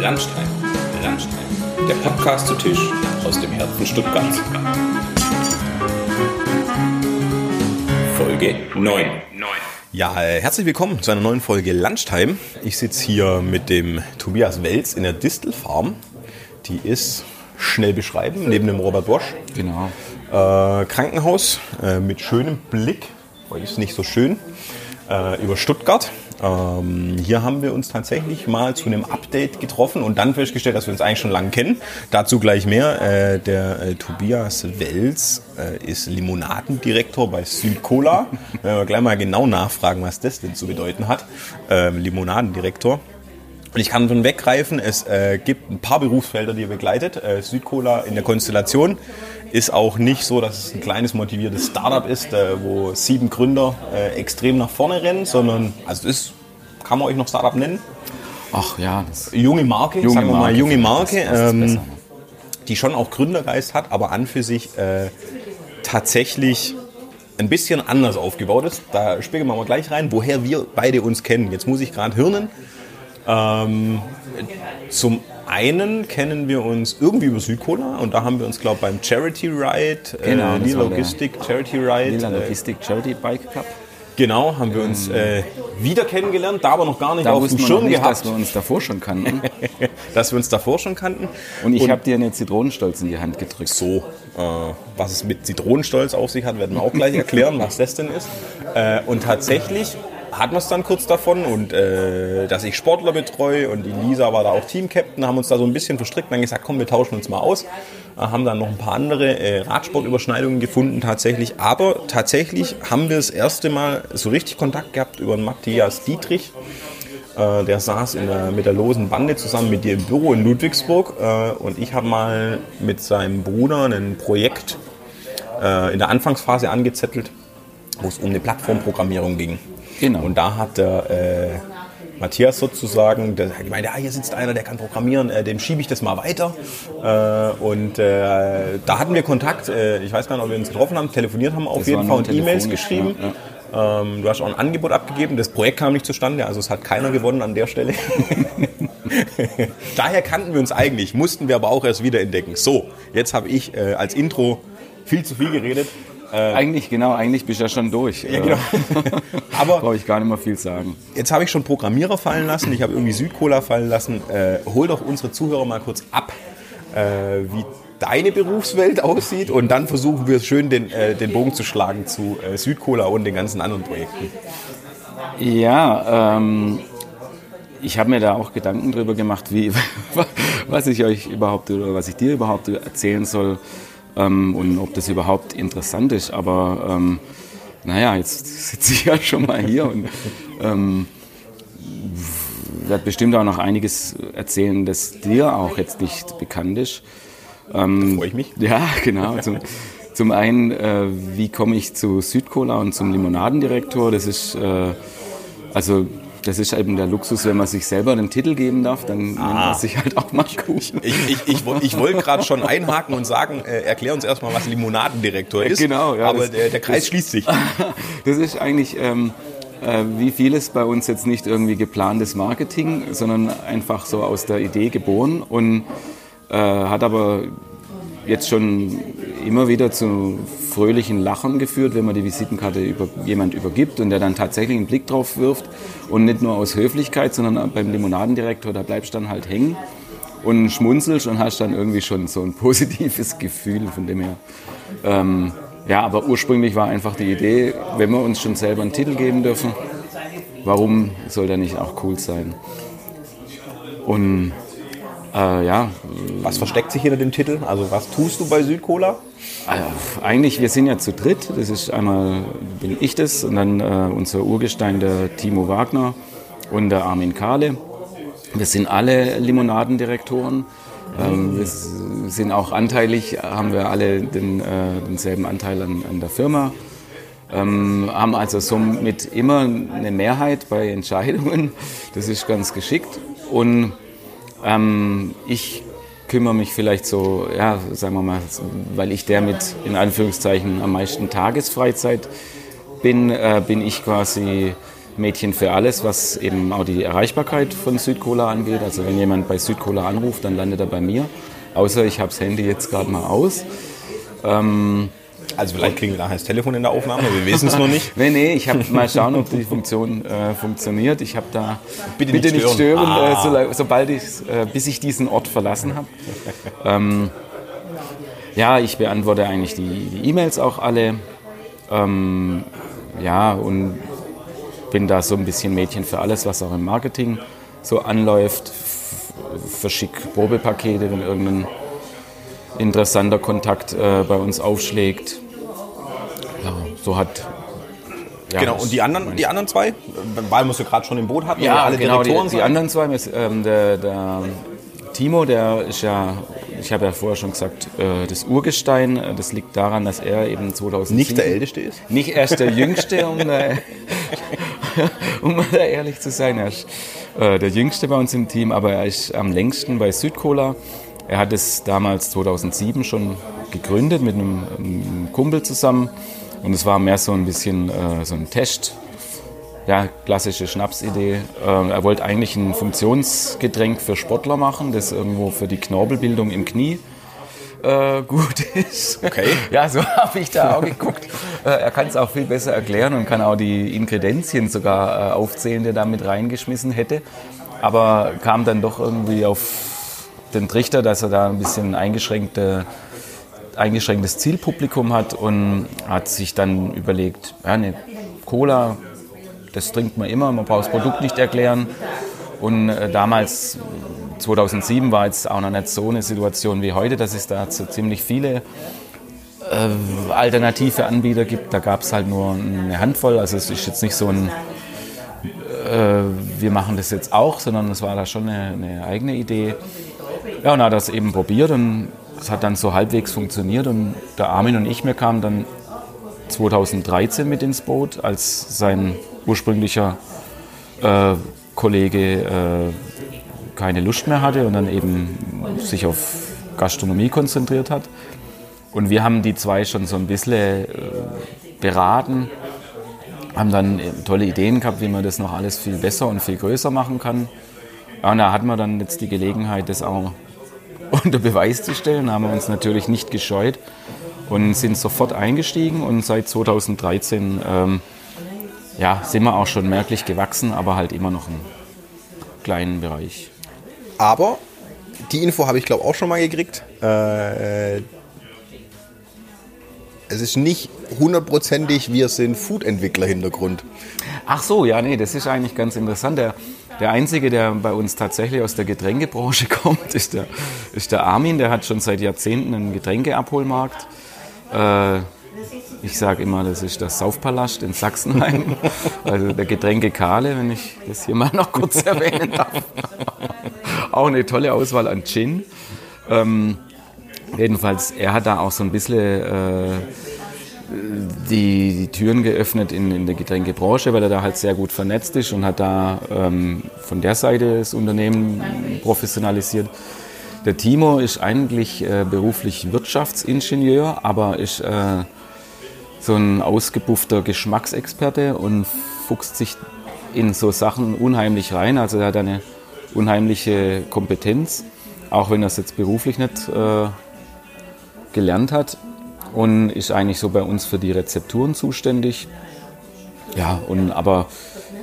Landstein, Landstein, der Podcast zu Tisch aus dem Herzen Stuttgarts. Folge 9. Ja, herzlich willkommen zu einer neuen Folge Lunchtime. Ich sitze hier mit dem Tobias Welz in der Distelfarm. Die ist schnell beschreiben, neben dem Robert Bosch. Genau. Äh, Krankenhaus äh, mit schönem Blick, heute ist nicht so schön, äh, über Stuttgart. Ähm, hier haben wir uns tatsächlich mal zu einem Update getroffen und dann festgestellt, dass wir uns eigentlich schon lange kennen. Dazu gleich mehr. Äh, der äh, Tobias Wels äh, ist Limonadendirektor bei Südcola. Werden wir gleich mal genau nachfragen, was das denn zu bedeuten hat. Ähm, Limonadendirektor. Und ich kann schon weggreifen, es äh, gibt ein paar Berufsfelder, die ihr begleitet. Äh, Südcola in der Konstellation ist auch nicht so, dass es ein kleines motiviertes Startup ist, äh, wo sieben Gründer äh, extrem nach vorne rennen, sondern also das kann man euch noch Startup nennen. Ach ja, das Junge Marke, Junge sagen wir mal Marke, junge Marke, ähm, besser. die schon auch Gründergeist hat, aber an für sich äh, tatsächlich ein bisschen anders aufgebaut ist. Da spiegeln wir mal gleich rein, woher wir beide uns kennen. Jetzt muss ich gerade hirnen. Ähm, zum einen kennen wir uns irgendwie über Südcola und da haben wir uns, glaube ich, beim Charity Ride, Genau, äh, war der Logistik Charity Ride, Lila äh, Logistik Charity Bike Club. Genau, haben wir uns äh, wieder kennengelernt, da aber noch gar nicht Da auf dem Schirm nicht, gehabt, dass wir uns davor schon kannten. dass wir uns davor schon kannten. Und ich habe dir eine Zitronenstolz in die Hand gedrückt. So, äh, was es mit Zitronenstolz auf sich hat, werden wir auch gleich erklären, was das denn ist. Äh, und tatsächlich hatten wir es dann kurz davon und äh, dass ich Sportler betreue und die Lisa war da auch Teamcaptain, haben uns da so ein bisschen verstrickt und dann gesagt, komm, wir tauschen uns mal aus. Haben dann noch ein paar andere äh, Radsportüberschneidungen gefunden tatsächlich, aber tatsächlich haben wir das erste Mal so richtig Kontakt gehabt über Matthias Dietrich. Äh, der saß der, mit der losen Bande zusammen mit dir im Büro in Ludwigsburg äh, und ich habe mal mit seinem Bruder ein Projekt äh, in der Anfangsphase angezettelt, wo es um eine Plattformprogrammierung ging. Genau. Und da hat der äh, Matthias sozusagen, der hat gemeint, ja, hier sitzt einer, der kann programmieren, äh, dem schiebe ich das mal weiter. Äh, und äh, da hatten wir Kontakt, äh, ich weiß gar nicht, ob wir uns getroffen haben, telefoniert haben auf Das jeden Fall und E-Mails geschrieben. ja, Ähm, du hast auch ein Angebot abgegeben, das Projekt kam nicht zustande, also es hat keiner gewonnen an der Stelle. Daher kannten wir uns eigentlich, mussten wir aber auch erst wieder entdecken. So, jetzt habe ich äh, als Intro viel zu viel geredet. Eigentlich, genau, eigentlich bist du ja schon durch. Ja, genau. Aber Brauche ich gar nicht mehr viel sagen. Jetzt habe ich schon Programmierer fallen lassen, ich habe irgendwie Südcola fallen lassen. Äh, hol doch unsere Zuhörer mal kurz ab, äh, wie deine Berufswelt aussieht und dann versuchen wir schön den, äh, den Bogen zu schlagen zu äh, Südcola und den ganzen anderen Projekten. Ja, ähm, ich habe mir da auch Gedanken drüber gemacht, wie, was ich euch überhaupt oder was ich dir überhaupt erzählen soll ähm, und ob das überhaupt interessant ist. Aber ähm, naja, jetzt sitze ich ja schon mal hier und ähm, werde bestimmt auch noch einiges erzählen, das dir auch jetzt nicht bekannt ist. Ähm, Freue ich mich. Ja, genau. Zum, zum einen, äh, wie komme ich zu Südcola und zum Limonadendirektor? Das ist, äh, also, das ist eben der Luxus, wenn man sich selber den Titel geben darf, dann nennt man sich halt auch mal gut. Ich, ich, ich, ich wollte gerade schon einhaken und sagen, äh, erklär uns erstmal, was Limonadendirektor ist. Genau, ja, aber das- der, der Kreis das- schließt sich. Das ist eigentlich, ähm, äh, wie vieles bei uns jetzt nicht irgendwie geplantes Marketing, sondern einfach so aus der Idee geboren und äh, hat aber jetzt schon immer wieder zu fröhlichen Lachen geführt, wenn man die Visitenkarte über jemand übergibt und der dann tatsächlich einen Blick drauf wirft und nicht nur aus Höflichkeit, sondern beim Limonadendirektor, da bleibst du dann halt hängen und schmunzelst und hast dann irgendwie schon so ein positives Gefühl von dem her. Ähm, ja, aber ursprünglich war einfach die Idee, wenn wir uns schon selber einen Titel geben dürfen, warum soll der nicht auch cool sein? Und äh, ja, Was versteckt sich hinter dem Titel? Also was tust du bei Südcola? also eigentlich, wir sind ja zu dritt. Das ist einmal bin ich das und dann äh, unser Urgestein, der Timo Wagner und der Armin Kahle. Wir sind alle Limonadendirektoren. Ähm, wir sind auch anteilig, haben wir alle den, äh, denselben Anteil an, an der Firma. Ähm, haben also somit immer eine Mehrheit bei Entscheidungen. Das ist ganz geschickt. Und ähm, ich kümmere mich vielleicht so, ja, sagen wir mal, weil ich der mit in Anführungszeichen am meisten Tagesfreizeit bin, äh, bin ich quasi Mädchen für alles, was eben auch die Erreichbarkeit von Südcola angeht. Also wenn jemand bei Südcola anruft, dann landet er bei mir. Außer ich habe das Handy jetzt gerade mal aus. Ähm, also vielleicht kriegen wir nachher das Telefon in der Aufnahme, wir wissen es noch nicht. nee, nee, ich habe mal schauen, ob die Funktion äh, funktioniert. Ich habe da Bitte bitte nicht nicht stören. stören, Ah. äh, so, sobald ich, äh, bis ich diesen Ort verlassen habe. ähm, ja, ich beantworte eigentlich die E-Mails auch alle. Ähm, ja, und bin da so ein bisschen Mädchen für alles, was auch im Marketing so anläuft. Verschick Probepakete, wenn irgendein interessanter Kontakt äh, bei uns aufschlägt. Ja, so hat. ja, genau, und die anderen, die anderen zwei, weil wir sie gerade schon im Boot hatten, ja, alle genau, die, Direktoren die sind. anderen zwei, mit, ähm, der, der Timo, der ist ja, ich habe ja vorher schon gesagt, äh, das Urgestein, äh, das liegt daran, dass er eben 2007... Nicht der Älteste ist? Nicht erst der Jüngste, um da, um mal da ehrlich zu sein. Er ist äh, der Jüngste bei uns im Team, aber er ist am längsten bei Südcola. Er hat es damals 2007 schon gegründet mit einem, einem Kumpel zusammen. Und es war mehr so ein bisschen äh, so ein Test. Ja, klassische Schnapsidee. Ähm, er wollte eigentlich ein Funktionsgetränk für Sportler machen, das irgendwo für die Knorpelbildung im Knie äh, gut ist. Okay. Ja, so habe ich da auch geguckt. Äh, er kann es auch viel besser erklären und kann auch die Ingredienzien sogar äh, aufzählen, die er da mit reingeschmissen hätte. Aber kam dann doch irgendwie auf den Trichter, dass er da ein bisschen eingeschränkte, eingeschränktes Zielpublikum hat und hat sich dann überlegt, ja, eine Cola, das trinkt man immer, man braucht das Produkt nicht erklären. Und äh, damals, 2007, war jetzt auch noch nicht so eine Situation wie heute, dass es da ziemlich viele äh, alternative Anbieter gibt. Da gab es halt nur eine Handvoll. Also es ist jetzt nicht so ein, äh, wir machen das jetzt auch, sondern es war da schon eine, eine eigene Idee. Ja, und hat das eben probiert und es hat dann so halbwegs funktioniert. Und der Armin und ich, wir kamen dann 2013 mit ins Boot, als sein ursprünglicher äh, Kollege äh, keine Lust mehr hatte und dann eben sich auf Gastronomie konzentriert hat. Und wir haben die zwei schon so ein bisschen äh, beraten, haben dann äh, tolle Ideen gehabt, wie man das noch alles viel besser und viel größer machen kann. Ja, und da hatten wir dann jetzt die Gelegenheit, das auch unter Beweis zu stellen, haben wir uns natürlich nicht gescheut und sind sofort eingestiegen und seit 2013 ähm, ja, sind wir auch schon merklich gewachsen, aber halt immer noch im kleinen Bereich. Aber die Info habe ich glaube auch schon mal gekriegt. Äh, es ist nicht hundertprozentig, wir sind Food-Entwickler-Hintergrund. Ach so, ja, nee, das ist eigentlich ganz interessant. Der, der Einzige, der bei uns tatsächlich aus der Getränkebranche kommt, ist der, ist der Armin. Der hat schon seit Jahrzehnten einen Getränkeabholmarkt. Äh, ich sage immer, das ist der Saufpalast in Sachsenheim. Also der Getränke Kahle, wenn ich das hier mal noch kurz erwähnen darf. Auch eine tolle Auswahl an Gin. Ähm, jedenfalls, er hat da auch so ein bisschen äh, die, die Türen geöffnet in, in der Getränkebranche, weil er da halt sehr gut vernetzt ist und hat da ähm, von der Seite das Unternehmen professionalisiert. Der Timo ist eigentlich äh, beruflich Wirtschaftsingenieur, aber ist äh, so ein ausgebuffter Geschmacksexperte und fuchst sich in so Sachen unheimlich rein. Also er hat eine unheimliche Kompetenz, auch wenn er es jetzt beruflich nicht äh, gelernt hat und ist eigentlich so bei uns für die Rezepturen zuständig. Ja, und aber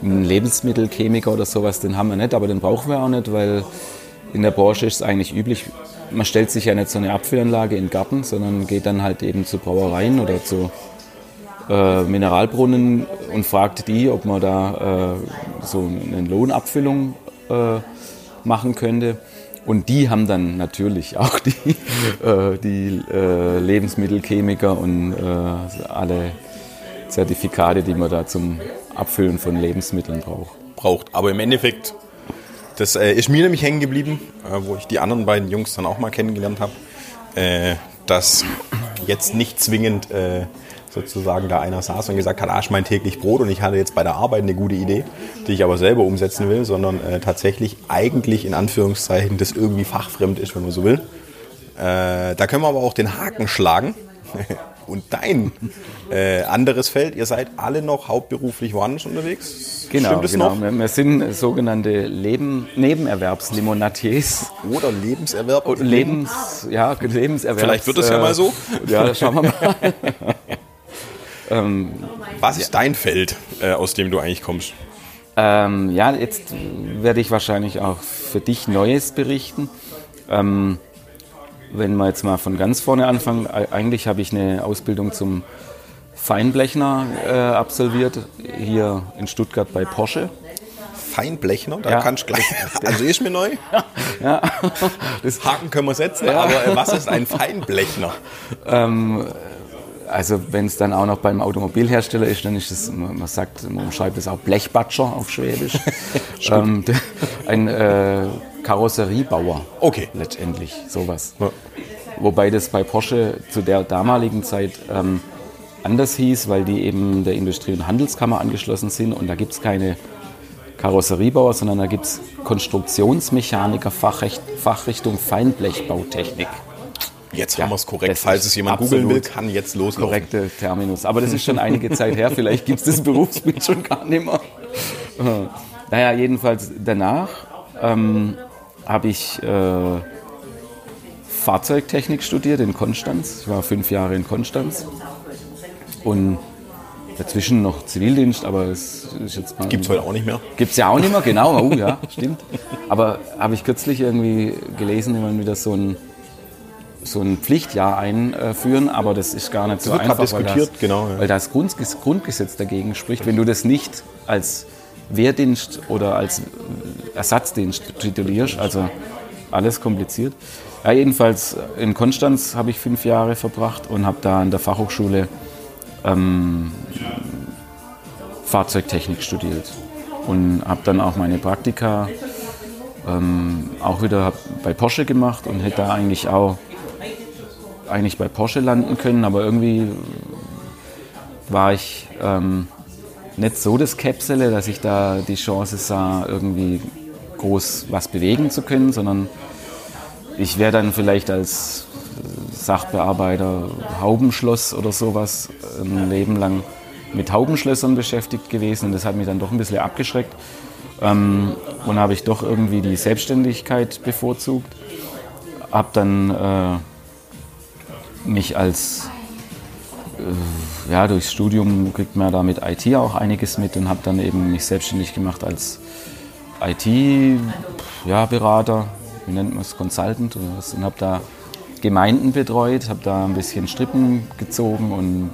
einen Lebensmittelchemiker oder sowas, den haben wir nicht, aber den brauchen wir auch nicht, weil in der Branche ist es eigentlich üblich, man stellt sich ja nicht so eine Abfüllanlage in den Garten, sondern geht dann halt eben zu Brauereien oder zu äh, Mineralbrunnen und fragt die, ob man da äh, so eine Lohnabfüllung äh, machen könnte. Und die haben dann natürlich auch die, äh, die äh, Lebensmittelchemiker und äh, alle Zertifikate, die man da zum Abfüllen von Lebensmitteln braucht. braucht. Aber im Endeffekt, das äh, ist mir nämlich hängen geblieben, äh, wo ich die anderen beiden Jungs dann auch mal kennengelernt habe, äh, dass jetzt nicht zwingend sozusagen da einer saß und gesagt hat, ah, ist mein täglich Brot und ich hatte jetzt bei der Arbeit eine gute Idee, die ich aber selber umsetzen will, sondern äh, tatsächlich eigentlich in Anführungszeichen das irgendwie fachfremd ist, wenn man so will. Äh, da können wir aber auch den Haken schlagen. Und dein äh, anderes Feld, ihr seid alle noch hauptberuflich woanders unterwegs? Genau, Stimmt das genau. noch? Wir, sind sogenannte Leben, Nebenerwerbslimonatiers. Oder Lebenserwerb? Lebens, ja, Lebenserwerbs. Vielleicht wird es ja mal so. Ja, das schauen wir mal. Was ist dein Feld, äh, aus dem du eigentlich kommst? Ähm, ja, jetzt werde ich wahrscheinlich auch für dich Neues berichten. Ähm, wenn wir jetzt mal von ganz vorne anfangen, e- eigentlich habe ich eine Ausbildung zum Feinblechner äh, absolviert, hier in Stuttgart bei Porsche. Feinblechner, da Ja. kannst du gleich. Also ist mir neu. Ja, das, Haken können wir setzen, aber äh, was ist ein Feinblechner? Also wenn es dann auch noch beim Automobilhersteller ist, dann ist es, man sagt, man schreibt es auch Blechbatscher auf Schwäbisch. ähm, ein äh, Karosseriebauer. Okay. Letztendlich, sowas. Ja. Wobei das bei Porsche zu der damaligen Zeit ähm, anders hieß, weil die eben der Industrie- und Handelskammer angeschlossen sind und da gibt es keine Karosseriebauer, sondern da gibt es Konstruktionsmechaniker, Fachrichtung Feinblechbautechnik. Jetzt haben wir es korrekt. Falls es jemand googeln will, kann jetzt loslaufen. Korrekte Terminus. Aber das ist schon einige Zeit her, vielleicht gibt es das Berufsbild schon gar nicht mehr. Äh, Naja, jedenfalls danach ähm, habe ich äh, Fahrzeugtechnik studiert in Konstanz. Ich war fünf Jahre in Konstanz. Und dazwischen noch Zivildienst, aber es ist jetzt mal. Gibt es heute auch nicht mehr. Gibt es ja auch nicht mehr, genau. Oh ja, stimmt. Aber habe ich kürzlich irgendwie gelesen, wie man wieder so ein, so ein Pflichtjahr einführen, aber das ist gar nicht so wird einfach, weil das, genau, ja. weil das Grund, Grundgesetz dagegen spricht. Wenn du das nicht als Wehrdienst oder als Ersatzdienst titulierst, also alles kompliziert. Ja, jedenfalls in Konstanz habe ich fünf Jahre verbracht und habe da an der Fachhochschule Fahrzeugtechnik studiert und habe dann auch meine Praktika ähm, auch wieder bei Porsche gemacht und hätte da eigentlich auch eigentlich bei Porsche landen können, aber irgendwie war ich ähm, nicht so das Käpsele, dass ich da die Chance sah, irgendwie groß was bewegen zu können, sondern ich wäre dann vielleicht als Sachbearbeiter Haubenschloss oder sowas ein Leben lang mit Haubenschlössern beschäftigt gewesen und das hat mich dann doch ein bisschen abgeschreckt. Ähm, und habe ich doch irgendwie die Selbstständigkeit bevorzugt. Habe dann äh, mich als, äh, ja, durchs Studium kriegt man da mit IT auch einiges mit und habe dann eben mich selbstständig gemacht als IT-Berater, wie nennt man es, Consultant oder was, und habe da Gemeinden betreut, habe da ein bisschen Strippen gezogen und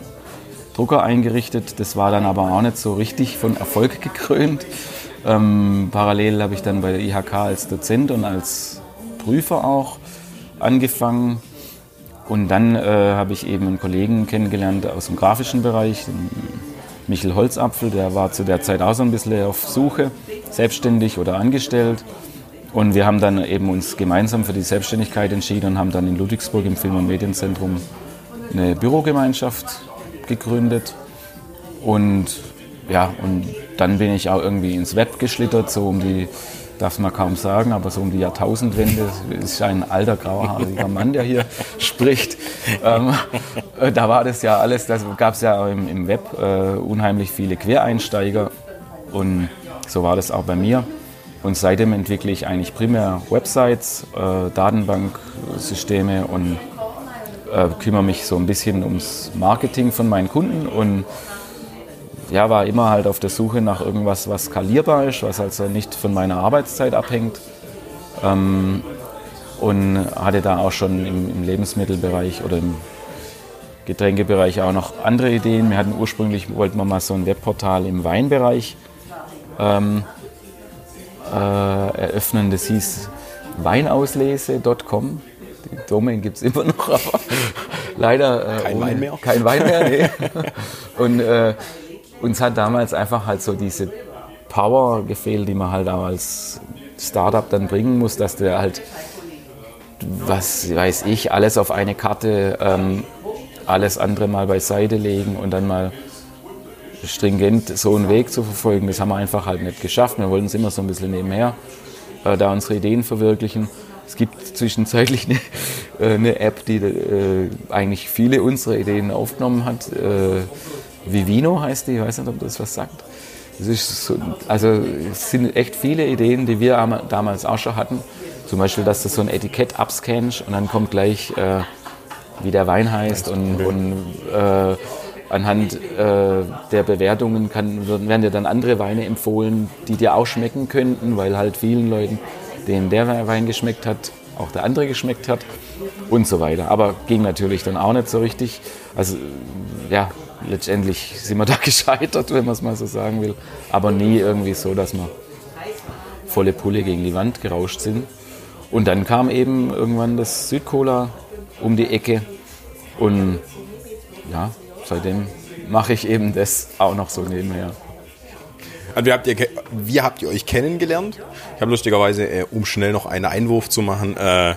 Drucker eingerichtet. Das war dann aber auch nicht so richtig von Erfolg gekrönt. Ähm, parallel habe ich dann bei der IHK als Dozent und als Prüfer auch angefangen. Und dann äh, habe ich eben einen Kollegen kennengelernt aus dem grafischen Bereich, Michel Holzapfel, der war zu der Zeit auch so ein bisschen auf Suche, selbstständig oder angestellt. Und wir haben dann eben uns gemeinsam für die Selbstständigkeit entschieden und haben dann in Ludwigsburg im Film- und Medienzentrum eine Bürogemeinschaft gegründet. Und ja, und dann bin ich auch irgendwie ins Web geschlittert, so um die, darf man kaum sagen, aber so um die Jahrtausendwende. Ist ein alter, grauhaariger Mann, der hier spricht. Ähm, äh, da war das ja alles, da gab es ja im, im Web äh, unheimlich viele Quereinsteiger. Und so war das auch bei mir. Und seitdem entwickle ich eigentlich primär Websites, äh, Datenbanksysteme und äh, kümmere mich so ein bisschen ums Marketing von meinen Kunden und ja, war immer halt auf der Suche nach irgendwas, was skalierbar ist, was also nicht von meiner Arbeitszeit abhängt. Ähm, und hatte da auch schon im, im Lebensmittelbereich oder im Getränkebereich auch noch andere Ideen. Wir hatten ursprünglich, wollten wir mal so ein Webportal im Weinbereich ähm, äh, eröffnen. Das hieß weinauslese.com. Die Domain gibt es immer noch, aber leider äh, Kein ohne- Wein mehr? Kein Wein mehr, nee. Und äh, uns hat damals einfach halt so diese Power gefehlt, die man halt auch als Startup dann bringen muss, dass du halt, was weiß ich, alles auf eine Karte, ähm, alles andere mal beiseite legen und dann mal stringent so einen Weg zu verfolgen, das haben wir einfach halt nicht geschafft. Wir wollten es immer so ein bisschen nebenher, äh, da unsere Ideen verwirklichen. Es gibt zwischenzeitlich eine äh, eine App, die äh, eigentlich viele unserer Ideen aufgenommen hat. Vivino heißt die, ich weiß nicht, ob das was sagt. Das ist so, also es sind echt viele Ideen, die wir damals auch schon hatten. Zum Beispiel, dass du so ein Etikett abscannst und dann kommt gleich, äh, wie der Wein heißt und, und äh, anhand äh, der Bewertungen kann, werden dir dann andere Weine empfohlen, die dir auch schmecken könnten, weil halt vielen Leuten, denen der Wein geschmeckt hat, auch der andere geschmeckt hat und so weiter. Aber ging natürlich dann auch nicht so richtig. Also ja, letztendlich sind wir da gescheitert, wenn man es mal so sagen will. Aber nie irgendwie so, dass wir volle Pulle gegen die Wand gerauscht sind. Und dann kam eben irgendwann das Südcola um die Ecke. Und ja, seitdem mache ich eben das auch noch so nebenher. Und wie habt ihr, wie habt ihr euch kennengelernt? Ich habe lustigerweise, äh, um schnell noch einen Einwurf zu machen, äh,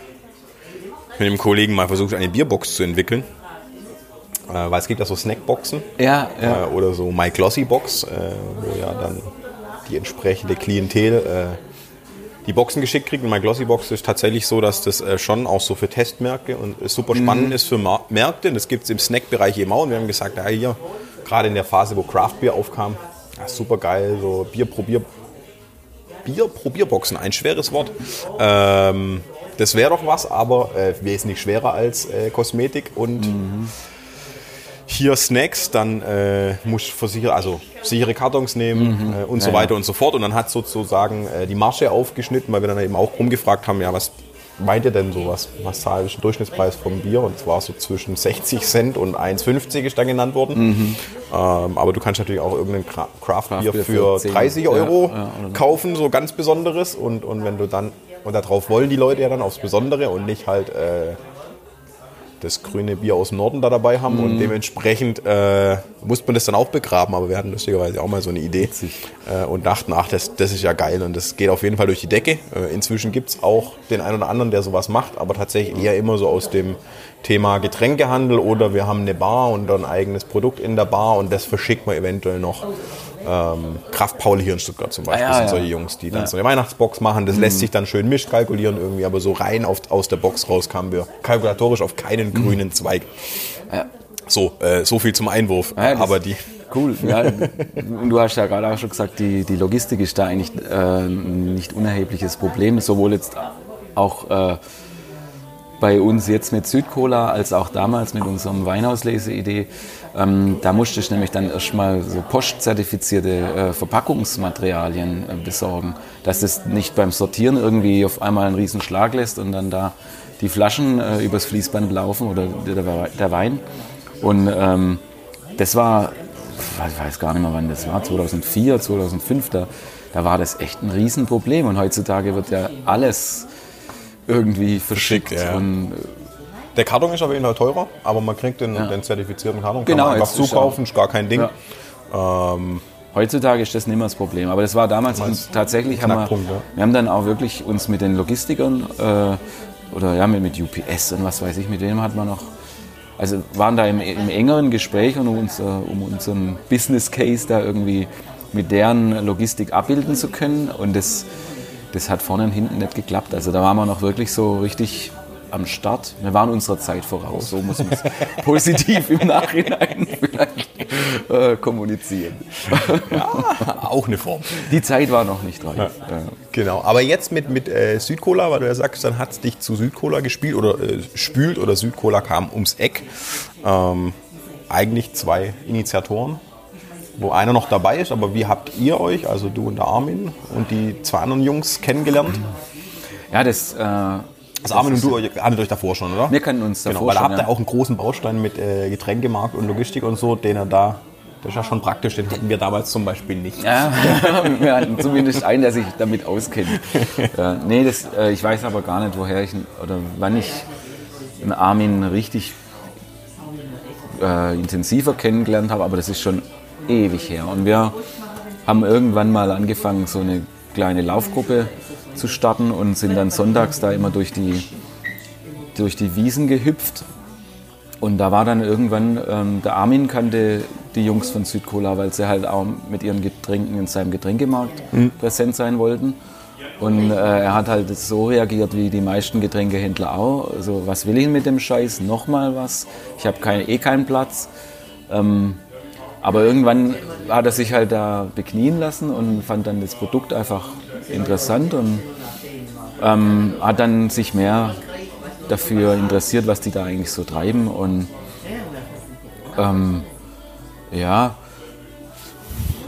mit einem Kollegen mal versucht, eine Bierbox zu entwickeln. Äh, weil es gibt ja so Snackboxen ja, ja. Äh, oder so My Glossy Box, äh, wo ja dann die entsprechende Klientel die Boxen geschickt kriegt. Und My Glossy Box ist tatsächlich so, dass das schon auch so für Testmärkte und super spannend mhm. ist für Märkte. Und das gibt es im Snackbereich eben auch. Und wir haben gesagt, ja, hier, gerade in der Phase, wo Craft Beer aufkam, ja, super geil, so Bier probier Bier Probierboxen, ein schweres Wort. Ähm, das wäre doch was, aber äh, wesentlich schwerer als äh, Kosmetik und mhm. Hier Snacks, dann äh, muss versichern, also sichere Kartons nehmen mhm. äh, und ja, so weiter ja. und so fort. Und dann hat sozusagen äh, die Masche aufgeschnitten, weil wir dann eben auch rumgefragt haben, ja, was meint ihr denn so, was, was zahlt ein Durchschnittspreis vom Bier? Und zwar so zwischen 60 Cent und 1,50 ist dann genannt worden. Mhm. Ähm, aber du kannst natürlich auch irgendein Craft-Bier für 30 Euro ja, ja, kaufen, so ganz Besonderes. Und, und wenn du dann, und darauf wollen die Leute ja dann aufs Besondere und nicht halt äh, das grüne Bier aus dem Norden da dabei haben mhm. und dementsprechend äh, musste man das dann auch begraben, aber wir hatten lustigerweise auch mal so eine Idee äh, und dachten, ach, das, das ist ja geil und das geht auf jeden Fall durch die Decke. Äh, inzwischen gibt es auch den einen oder anderen, der sowas macht, aber tatsächlich eher immer so aus dem Thema Getränkehandel oder wir haben eine Bar und ein eigenes Produkt in der Bar und das verschickt man eventuell noch ähm, Kraft Paul hier in Stuttgart zum Beispiel ah, ja, sind solche Jungs, die dann ja. so eine Weihnachtsbox machen. Das mhm. lässt sich dann schön mischkalkulieren irgendwie, aber so rein auf, aus der Box raus kamen wir kalkulatorisch auf keinen mhm. grünen Zweig. So, äh, so viel zum Einwurf. aber die Cool. Ja, du hast ja gerade auch schon gesagt, die, die Logistik ist da eigentlich äh, ein nicht unerhebliches Problem, sowohl jetzt auch äh, bei uns jetzt mit Südcola als auch damals mit unserem Weinhauslese-Idee. Ähm, da musste ich nämlich dann erstmal so postzertifizierte äh, Verpackungsmaterialien äh, besorgen, dass es nicht beim Sortieren irgendwie auf einmal einen riesen Schlag lässt und dann da die Flaschen äh, übers Fließband laufen oder der, der Wein. Und ähm, das war, ich weiß gar nicht mehr wann das war, 2004, 2005, da, da war das echt ein Riesenproblem. Und heutzutage wird ja alles irgendwie verschickt. Ja. Und, äh, der Karton ist auf jeden Fall teurer, aber man kriegt den, ja. den zertifizierten Karton. Genau, kann man einfach zukaufen, ist gar kein Ding. Ja. Ähm, Heutzutage ist das nicht mehr das Problem, aber das war damals uns tatsächlich, haben wir, wir haben dann auch wirklich uns mit den Logistikern äh, oder ja, mit, mit UPS und was weiß ich, mit wem hat man noch, also waren da im, im engeren Gespräch und um, unser, um unseren Business Case da irgendwie mit deren Logistik abbilden zu können und das das hat vorne und hinten nicht geklappt. Also da waren wir noch wirklich so richtig am Start. Wir waren unserer Zeit voraus, so muss man es positiv im Nachhinein vielleicht äh, kommunizieren. Ja, auch eine Form. Die Zeit war noch nicht reif. Ja. Genau, aber jetzt mit, mit äh, Südcola, weil du ja sagst, dann hat es dich zu Südcola gespielt oder äh, spült oder Südcola kam ums Eck. Ähm, eigentlich zwei Initiatoren wo einer noch dabei ist. Aber wie habt ihr euch, also du und der Armin und die zwei anderen Jungs kennengelernt? Ja, das. Äh, also Armin und du hattet euch davor schon, oder? Wir kennen uns davor genau, weil schon. Weil da habt ihr auch einen großen Baustein mit äh, Getränkemarkt und Logistik und so, den er da das ist ja schon praktisch, den hatten wir damals zum Beispiel nicht. Ja, wir hatten zumindest einen, der sich damit auskennt. ja, nee, das, äh, ich weiß aber gar nicht, woher ich oder wann ich den Armin richtig äh, intensiver kennengelernt habe, aber das ist schon ewig her. Und wir haben irgendwann mal angefangen, so eine kleine Laufgruppe zu starten und sind dann sonntags da immer durch die, durch die Wiesen gehüpft. Und da war dann irgendwann, ähm, der Armin kannte die Jungs von Südcola, weil sie halt auch mit ihren Getränken in seinem Getränkemarkt mhm. präsent sein wollten. Und äh, er hat halt so reagiert wie die meisten Getränkehändler auch. Also was will ich mit dem Scheiß? Nochmal was? Ich habe kein, eh keinen Platz. Ähm, aber irgendwann hat er sich halt da beknien lassen und fand dann das Produkt einfach interessant und ähm, hat dann sich mehr dafür interessiert, was die da eigentlich so treiben. Und ähm, ja,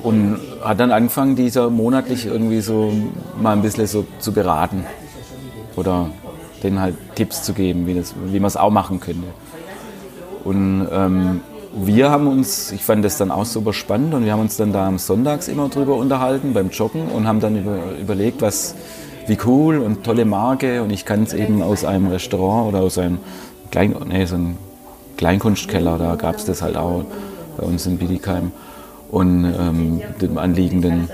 und hat dann angefangen, dieser monatlich irgendwie so mal ein bisschen so zu beraten. Oder denen halt Tipps zu geben, wie, wie man es auch machen könnte. Und ähm, wir haben uns, ich fand das dann auch super spannend und wir haben uns dann da am Sonntags immer drüber unterhalten beim Joggen und haben dann über, überlegt, was, wie cool und tolle Marke und ich kann es eben aus einem Restaurant oder aus einem Klein, nee, so einem Kleinkunstkeller, da gab es das halt auch bei uns in Bietigheim und ähm, dem anliegenden,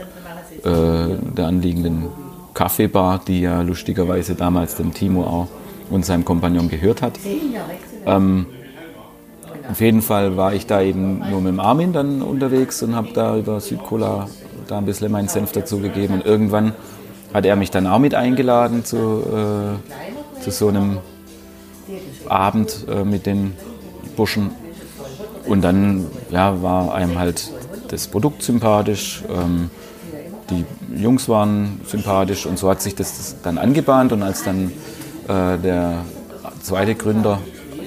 äh, der anliegenden Kaffeebar, die ja lustigerweise damals dem Timo auch und seinem Kompagnon gehört hat. Ähm, auf jeden Fall war ich da eben nur mit dem Armin dann unterwegs und habe da über Südkola da ein bisschen meinen Senf dazugegeben. Und irgendwann hat er mich dann auch mit eingeladen zu, äh, zu so einem Abend äh, mit den Burschen. Und dann ja, war einem halt das Produkt sympathisch, ähm, die Jungs waren sympathisch und so hat sich das dann angebahnt. Und als dann äh, der zweite Gründer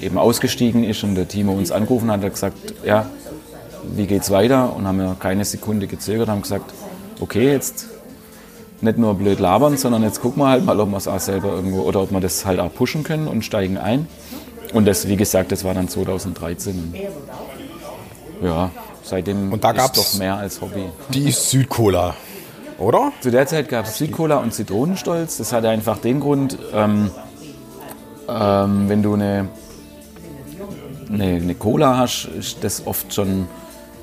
eben ausgestiegen ist und der Timo uns angerufen hat, hat gesagt, ja, wie geht's weiter? Und haben wir keine Sekunde gezögert, haben gesagt, okay, jetzt nicht nur blöd labern, sondern jetzt gucken wir halt mal, ob wir es auch selber irgendwo oder ob wir das halt auch pushen können und steigen ein. Und das, wie gesagt, das war dann 2013. Ja, seitdem und da ist gab's doch mehr als Hobby. Die Südcola, oder? Zu der Zeit gab es Südcola und Zitronenstolz. Das hatte einfach den Grund, ähm, ähm, wenn du eine, eine, eine Cola hast, ist das oft schon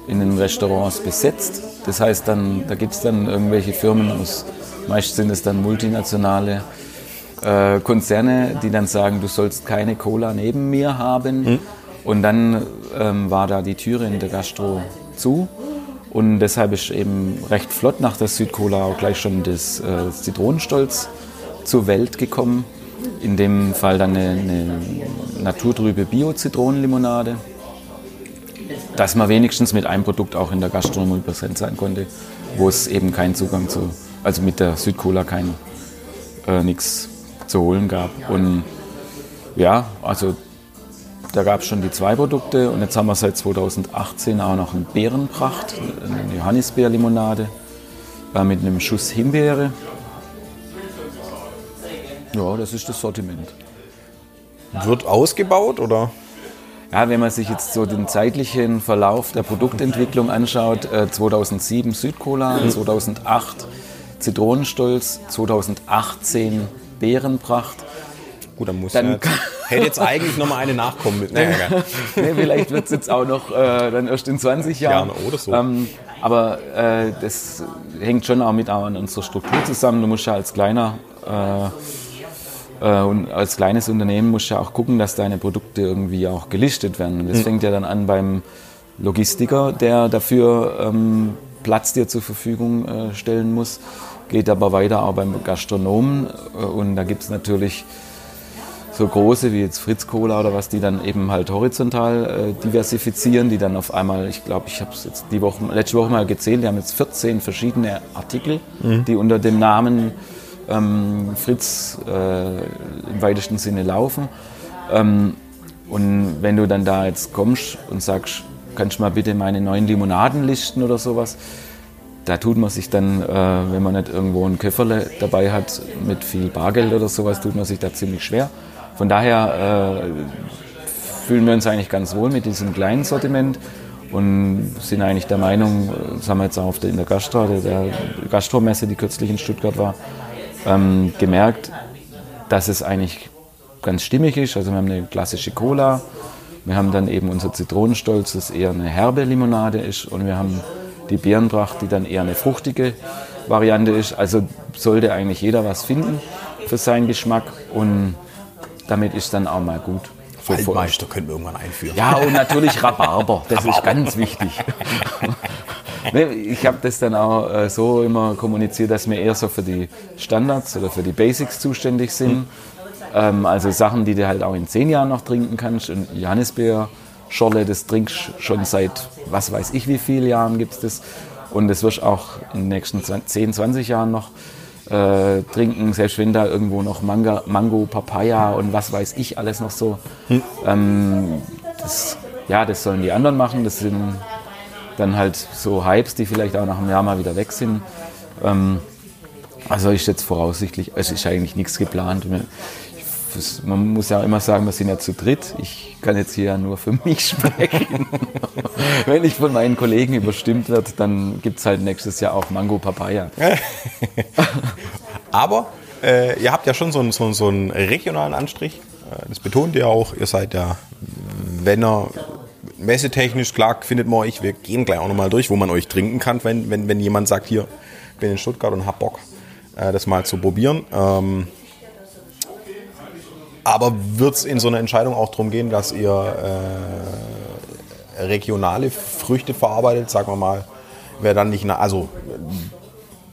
in den Restaurants besetzt. Das heißt, dann, da gibt es dann irgendwelche Firmen aus, meist sind es dann multinationale äh, Konzerne, die dann sagen, du sollst keine Cola neben mir haben. Mhm. Und dann ähm, war da die Türe in der Gastro zu. Und deshalb ist eben recht flott nach der Südcola auch gleich schon das, äh, das Zitronenstolz zur Welt gekommen. In dem Fall dann eine, eine naturtrübe Bio-Zitronenlimonade, dass man wenigstens mit einem Produkt auch in der Gastronomie präsent sein konnte, wo es eben keinen Zugang zu, also mit der Südcola kein äh, nichts zu holen gab. Und ja, also da gab es schon die zwei Produkte und jetzt haben wir seit 2018 auch noch eine Beerenpracht, eine Johannisbeerlimonade äh, mit einem Schuss Himbeere. Ja, das ist das Sortiment. Wird ausgebaut oder? Ja, wenn man sich jetzt so den zeitlichen Verlauf der Produktentwicklung anschaut, äh, 2007 Südcola, 2008 Zitronenstolz, 2018 Beerenpracht. Gut, dann muss Dann ja hätte jetzt eigentlich noch mal eine nachkommen mit. Naja, egal. nee, vielleicht wird es jetzt auch noch äh, dann erst in 20 Jahren. Gerne oder so. Ähm, aber äh, das hängt schon auch mit auch an unserer Struktur zusammen. Du musst ja als kleiner äh, äh, und als kleines Unternehmen musst du ja auch gucken, dass deine Produkte irgendwie auch gelistet werden. Das fängt ja dann an beim Logistiker, der dafür ähm, Platz dir zur Verfügung äh, stellen muss. Geht aber weiter auch beim Gastronomen. Äh, und da gibt es natürlich so große wie jetzt Fritz Cola oder was, die dann eben halt horizontal äh, diversifizieren, die dann auf einmal, ich glaube, ich habe es jetzt die Woche, letzte Woche mal gezählt, die haben jetzt 14 verschiedene Artikel, die unter dem Namen ähm, Fritz äh, im weitesten Sinne laufen. Ähm, und wenn du dann da jetzt kommst und sagst, kannst du mal bitte meine neuen Limonaden listen oder sowas, da tut man sich dann, äh, wenn man nicht irgendwo ein Köfferle dabei hat mit viel Bargeld oder sowas, tut man sich da ziemlich schwer. Von daher äh, fühlen wir uns eigentlich ganz wohl mit diesem kleinen Sortiment und sind eigentlich der Meinung, das haben wir jetzt auch in der Gastro, der Gastromesse, die kürzlich in Stuttgart war, ähm, gemerkt, dass es eigentlich ganz stimmig ist. Also wir haben eine klassische Cola, wir haben dann eben unser Zitronenstolz, das eher eine herbe Limonade ist und wir haben die Beerenpracht, die dann eher eine fruchtige Variante ist. Also sollte eigentlich jeder was finden für seinen Geschmack und damit ist dann auch mal gut. So Waldmeister können wir irgendwann einführen. ja, und natürlich Rhabarber, das ist ganz wichtig. ich habe das dann auch äh, so immer kommuniziert, dass wir eher so für die Standards oder für die Basics zuständig sind. Mhm. Also Sachen, die du halt auch in zehn Jahren noch trinken kannst. Und Johannisbeer, Schorle, das trinkst schon seit was weiß ich wie vielen Jahren gibt es das. Und das wirst auch in den nächsten 10, 20 Jahren noch äh, trinken, selbst wenn da irgendwo noch Manga, Mango, Papaya und was weiß ich alles noch so. Hm. Ähm, das, ja, das sollen die anderen machen. Das sind dann halt so Hypes, die vielleicht auch nach einem Jahr mal wieder weg sind. Ähm, also ist jetzt voraussichtlich, es ist eigentlich nichts geplant man muss ja immer sagen, wir sind ja zu dritt. Ich kann jetzt hier ja nur für mich sprechen. Wenn ich von meinen Kollegen überstimmt werde, dann gibt es halt nächstes Jahr auch Mango Papaya. Aber äh, ihr habt ja schon so einen, so, so einen regionalen Anstrich. Äh, das betont ihr auch. Ihr seid ja, wenn er messetechnisch, klar findet man euch, wir gehen gleich auch nochmal durch, wo man euch trinken kann, wenn, wenn, wenn jemand sagt, hier, ich bin in Stuttgart und hab Bock, äh, das mal zu probieren. Ähm, aber wird es in so einer Entscheidung auch darum gehen, dass ihr äh, regionale Früchte verarbeitet, sagen wir mal, wer dann nicht, also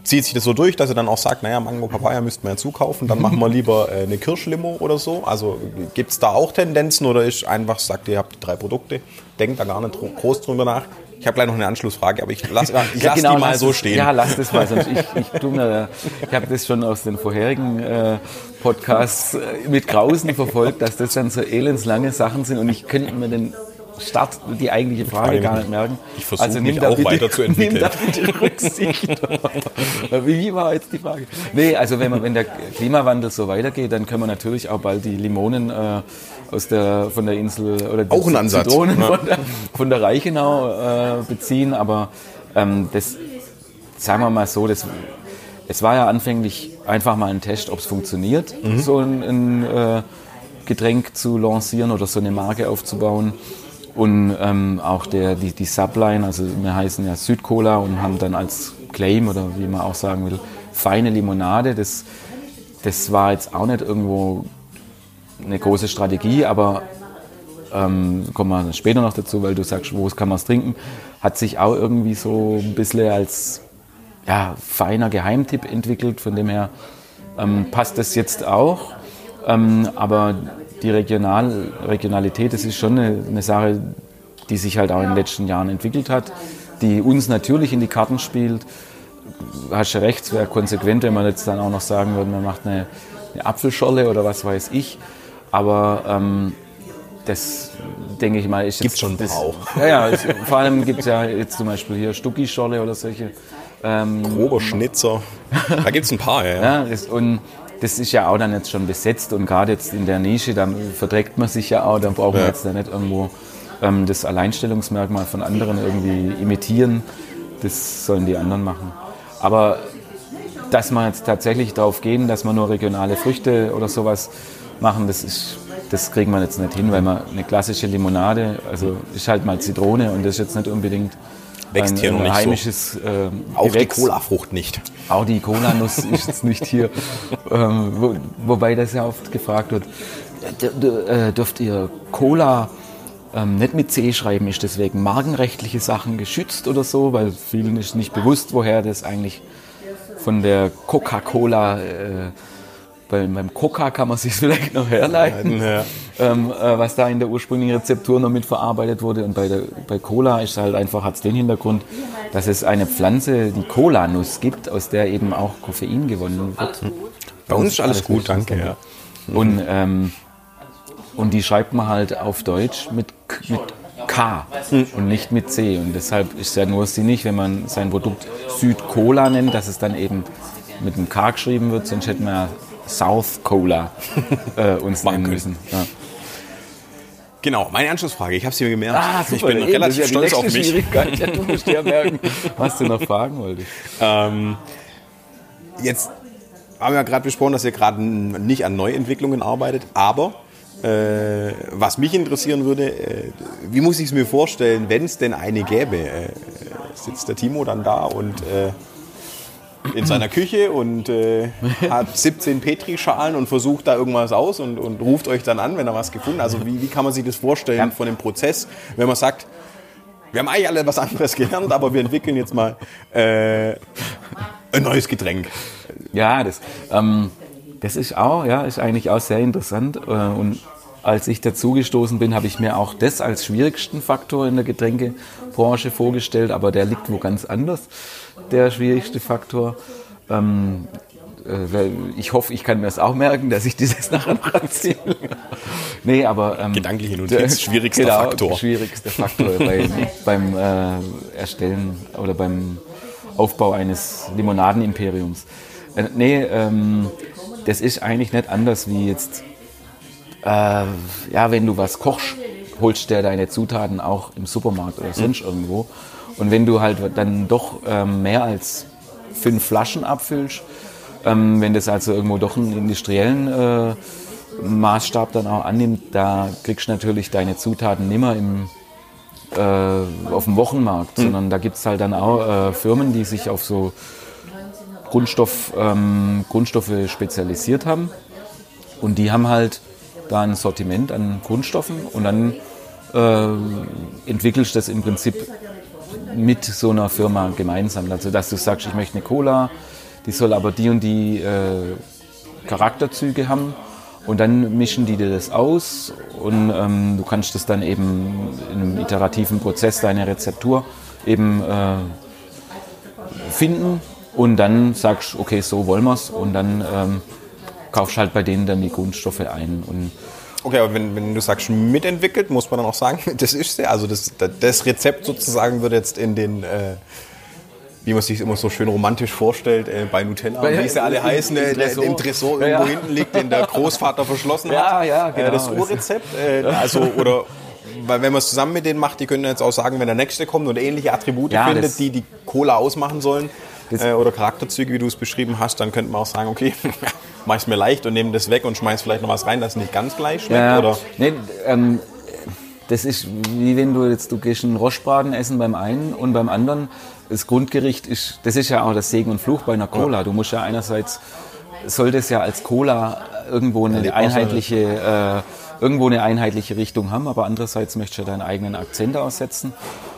zieht sich das so durch, dass ihr dann auch sagt, naja, Mango Papaya müssten wir ja zukaufen, dann machen wir lieber äh, eine Kirschlimo oder so. Also gibt es da auch Tendenzen oder ist einfach, sagt ihr, ihr habt drei Produkte, denkt da gar nicht groß drüber nach. Ich habe gleich noch eine Anschlussfrage, aber ich lasse ich lass genau, die mal so stehen. Ja, lass das mal. Sonst ich ich, ich habe das schon aus den vorherigen äh, Podcasts äh, mit Grausen verfolgt, dass das dann so elendslange Sachen sind und ich könnte mir den Start die eigentliche Frage gar nicht merken. Ich versuche also, mich auch bitte, weiterzuentwickeln. Nimm da bitte Rücksicht. Wie war jetzt die Frage? Nee, also wenn, man, wenn der Klimawandel so weitergeht, dann können wir natürlich auch bald die Limonen äh, aus der, von der Insel oder auch ein Ansatz. Zitronen ja. von, der, von der Reichenau äh, beziehen. Aber ähm, das, sagen wir mal so, das, es war ja anfänglich einfach mal ein Test, ob es funktioniert, mhm. so ein, ein äh, Getränk zu lancieren oder so eine Marke aufzubauen. Und ähm, auch der, die, die Subline, also wir heißen ja Südcola und haben dann als Claim oder wie man auch sagen will, feine Limonade. Das, das war jetzt auch nicht irgendwo eine große Strategie, aber ähm, kommen wir später noch dazu, weil du sagst, wo kann man es trinken, hat sich auch irgendwie so ein bisschen als ja, feiner Geheimtipp entwickelt. Von dem her ähm, passt das jetzt auch. Ähm, aber die Regional Regionalität, das ist schon eine, eine, Sache, die sich halt auch in den letzten Jahren entwickelt hat, die uns natürlich in die Karten spielt. Hast du recht, es wäre konsequent, wenn man jetzt dann auch noch sagen würde, man macht eine, eine Apfelscholle oder was weiß ich. Aber ähm, das denke ich mal ist Gibt schon das, auch. Ja, ja, vor allem gibt es ja jetzt zum Beispiel hier Stucki-Scholle oder solche. Ähm, Grober Schnitzer. Da gibt es ein paar, ja. ja das, und das ist ja auch dann jetzt schon besetzt und gerade jetzt in der Nische, da verdreckt man sich ja auch, da brauchen ja. wir jetzt da nicht irgendwo ähm, das Alleinstellungsmerkmal von anderen irgendwie imitieren. Das sollen die anderen machen. Aber dass man jetzt tatsächlich darauf gehen, dass man nur regionale Früchte oder sowas machen, das ist das kriegen wir jetzt nicht hin, weil man eine klassische Limonade, also ist halt mal Zitrone und das ist jetzt nicht unbedingt Wächst ein, hier noch nicht heimisches so. äh, Auch Gewächs. die Cola-Frucht nicht. Auch die Cola-Nuss ist jetzt nicht hier. Ähm, wo, wobei das ja oft gefragt wird, äh, dürft ihr Cola ähm, nicht mit C schreiben, ist deswegen markenrechtliche Sachen geschützt oder so, weil vielen ist nicht bewusst, woher das eigentlich von der Coca-Cola äh, beim, beim Coca kann man sich vielleicht noch herleiten, ja. ähm, äh, was da in der ursprünglichen Rezeptur noch mit verarbeitet wurde. Und bei, der, bei Cola ist halt einfach, hat es den Hintergrund, dass es eine Pflanze, die Cola-Nuss gibt, aus der eben auch Koffein gewonnen wird. Bei uns ist alles, alles gut, danke. Ja. Und, ähm, und die schreibt man halt auf Deutsch mit, mit K und nicht mit C. Und deshalb ist es ja nur sinnig, wenn man sein Produkt Südcola nennt, dass es dann eben mit einem K geschrieben wird, sonst hätten wir ja South Cola äh, uns nennen müssen. Ja. Genau, meine Anschlussfrage. Ich habe sie mir gemerkt. Ah, super, ich bin eben, relativ ja stolz auf mich. Ja, du musst ja merken, was du noch fragen wolltest. Ähm, jetzt haben wir ja gerade besprochen, dass ihr gerade nicht an Neuentwicklungen arbeitet, aber äh, was mich interessieren würde, äh, wie muss ich es mir vorstellen, wenn es denn eine gäbe? Äh, sitzt der Timo dann da und äh, in seiner Küche und äh, hat 17 Petrischalen und versucht da irgendwas aus und, und, ruft euch dann an, wenn er was gefunden hat. Also wie, wie kann man sich das vorstellen von dem Prozess, wenn man sagt, Wir haben eigentlich alle was anderes gelernt, aber wir entwickeln jetzt mal äh, ein neues Getränk. Ja, das, ähm, das ist auch, ja, ist eigentlich auch sehr interessant. Äh, und als ich dazugestoßen bin, habe ich mir auch das als schwierigsten Faktor in der Getränkebranche vorgestellt, aber der liegt wo ganz anders, der schwierigste Faktor. Ähm, äh, ich hoffe, ich kann mir das auch merken, dass ich dieses nachher noch erzähle. nee, aber. Ähm, Gedankliche Notiz, schwierigster genau, Faktor. Schwierigster Faktor bei, beim äh, Erstellen oder beim Aufbau eines Limonadenimperiums. Äh, nee, ähm, das ist eigentlich nicht anders wie jetzt, äh, ja, wenn du was kochst, holst du deine Zutaten auch im Supermarkt oder sonst mhm. irgendwo. Und wenn du halt dann doch ähm, mehr als fünf Flaschen abfüllst, ähm, wenn das also irgendwo doch einen industriellen äh, Maßstab dann auch annimmt, da kriegst du natürlich deine Zutaten nimmer im, äh, auf dem Wochenmarkt, mhm. sondern da gibt es halt dann auch äh, Firmen, die sich auf so Grundstoff, ähm, Grundstoffe spezialisiert haben. Und die haben halt da ein Sortiment an Grundstoffen und dann äh, entwickelst du das im Prinzip mit so einer Firma gemeinsam. Also dass du sagst, ich möchte eine Cola, die soll aber die und die äh, Charakterzüge haben. Und dann mischen die dir das aus und ähm, du kannst das dann eben in einem iterativen Prozess deine Rezeptur eben äh, finden und dann sagst okay, so wollen wir es und dann ähm, kaufst halt bei denen dann die Grundstoffe ein. Und okay, aber wenn, wenn du sagst mitentwickelt, muss man dann auch sagen, das ist ja, also das, das Rezept sozusagen wird jetzt in den äh, wie man sich immer so schön romantisch vorstellt, äh, bei Nutella, bei, wie sie alle heißen, äh, der im Tresor irgendwo ja. hinten liegt, den der Großvater verschlossen ja, hat. Ja, genau. Äh, das Urrezept, äh, also, oder weil wenn man es zusammen mit denen macht, die können jetzt auch sagen, wenn der Nächste kommt und ähnliche Attribute ja, findet, die die Cola ausmachen sollen, äh, oder Charakterzüge, wie du es beschrieben hast, dann könnte man auch sagen, okay, mach es mir leicht und nehme das weg und schmeiß vielleicht noch was rein, das nicht ganz gleich schmeckt, ja, oder? Nee, ähm, das ist wie wenn du jetzt, du gehst einen Roschbraten essen beim einen und beim anderen. Das Grundgericht ist, das ist ja auch das Segen und Fluch bei einer Cola. Du musst ja einerseits, sollte es ja als Cola irgendwo eine einheitliche, äh, irgendwo eine einheitliche Richtung haben, aber andererseits möchtest du ja deinen eigenen Akzent aussetzen.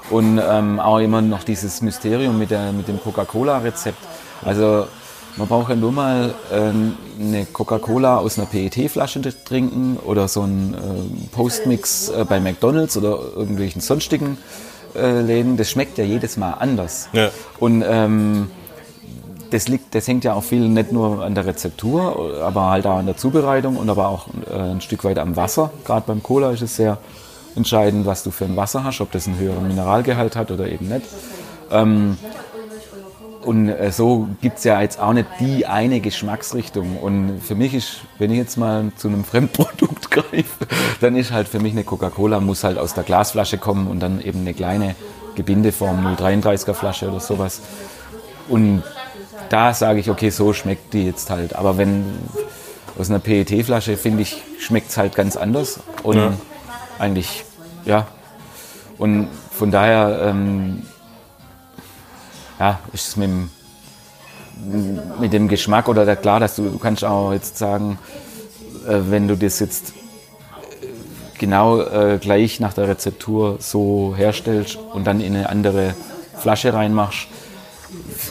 Und ähm, auch immer noch dieses Mysterium mit, der, mit dem Coca-Cola-Rezept. Also man braucht ja nur mal äh, eine Coca-Cola aus einer PET-Flasche trinken oder so einen äh, Postmix äh, bei McDonalds oder irgendwelchen sonstigen äh, Läden. Das schmeckt ja jedes Mal anders. Ja. Und ähm, das, liegt, das hängt ja auch viel nicht nur an der Rezeptur, aber halt auch an der Zubereitung und aber auch äh, ein Stück weit am Wasser. Gerade beim Cola ist es sehr entscheidend, was du für ein Wasser hast, ob das einen höheren Mineralgehalt hat oder eben nicht. Ähm, und äh, so gibt es ja jetzt auch nicht die eine Geschmacksrichtung. Und für mich ist, wenn ich jetzt mal zu einem Fremdprodukt greife, dann ist halt für mich eine Coca-Cola, muss halt aus der Glasflasche kommen und dann eben eine kleine Gebindeform, 0,33er Flasche oder sowas. Und da sage ich, okay, so schmeckt die jetzt halt. Aber wenn aus einer PET-Flasche, finde ich, schmeckt es halt ganz anders. Und ja. eigentlich, ja. Und von daher ähm, ja, ist es mit dem, mit dem Geschmack oder der, klar, dass du, du kannst auch jetzt sagen, äh, wenn du das jetzt äh, genau äh, gleich nach der Rezeptur so herstellst und dann in eine andere Flasche reinmachst.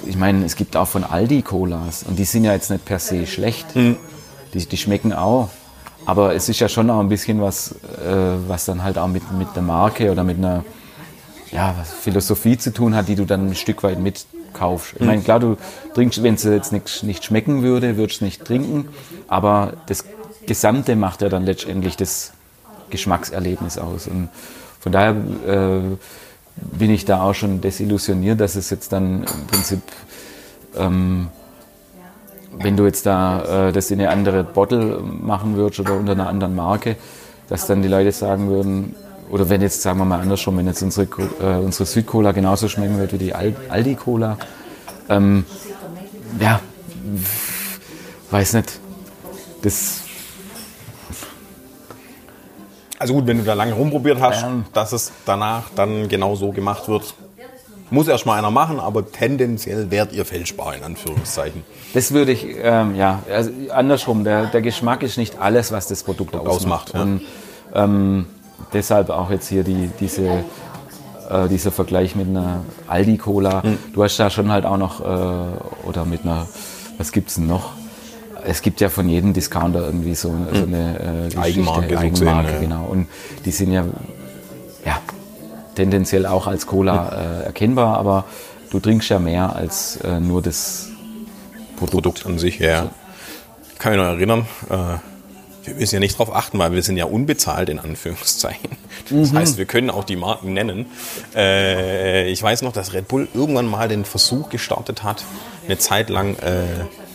Ich meine, es gibt auch von Aldi Colas und die sind ja jetzt nicht per se schlecht. Mhm. Die, die schmecken auch. Aber es ist ja schon auch ein bisschen was, äh, was dann halt auch mit, mit der Marke oder mit einer ja, Philosophie zu tun hat, die du dann ein Stück weit mitkaufst. Ich meine, klar, du trinkst, wenn es jetzt nicht, nicht schmecken würde, würdest du nicht trinken, aber das Gesamte macht ja dann letztendlich das Geschmackserlebnis aus. Und von daher äh, bin ich da auch schon desillusioniert, dass es jetzt dann im Prinzip, ähm, wenn du jetzt da äh, das in eine andere Bottle machen würdest oder unter einer anderen Marke, dass dann die Leute sagen würden, oder wenn jetzt, sagen wir mal andersrum, wenn jetzt unsere, äh, unsere Südcola genauso schmecken wird wie die Aldi-Cola, ähm, ja, weiß nicht. Das. Also gut, wenn du da lange rumprobiert hast, ähm, dass es danach dann genau so gemacht wird, muss erstmal einer machen, aber tendenziell werdet ihr fehlspar in Anführungszeichen. Das würde ich, ähm, ja, also andersrum, der, der Geschmack ist nicht alles, was das Produkt ausmacht. ausmacht ja. Und, ähm, deshalb auch jetzt hier die, diese äh, dieser Vergleich mit einer Aldi-Cola. Hm. Du hast da schon halt auch noch, äh, oder mit einer, was gibt's denn noch? Es gibt ja von jedem Discounter irgendwie so, so eine äh, Geschichte, Hm. Eigenmarke Eigenmarke gesehen, ja. genau. Und die sind ja, ja tendenziell auch als Cola äh, erkennbar, aber du trinkst ja mehr als äh, nur das Produkt. Produkt an sich, ja. Ich kann mich noch erinnern, äh, wir müssen ja nicht darauf achten, weil wir sind ja unbezahlt in Anführungszeichen. Das heißt, wir können auch die Marken nennen. Äh, ich weiß noch, dass Red Bull irgendwann mal den Versuch gestartet hat, eine Zeit lang äh,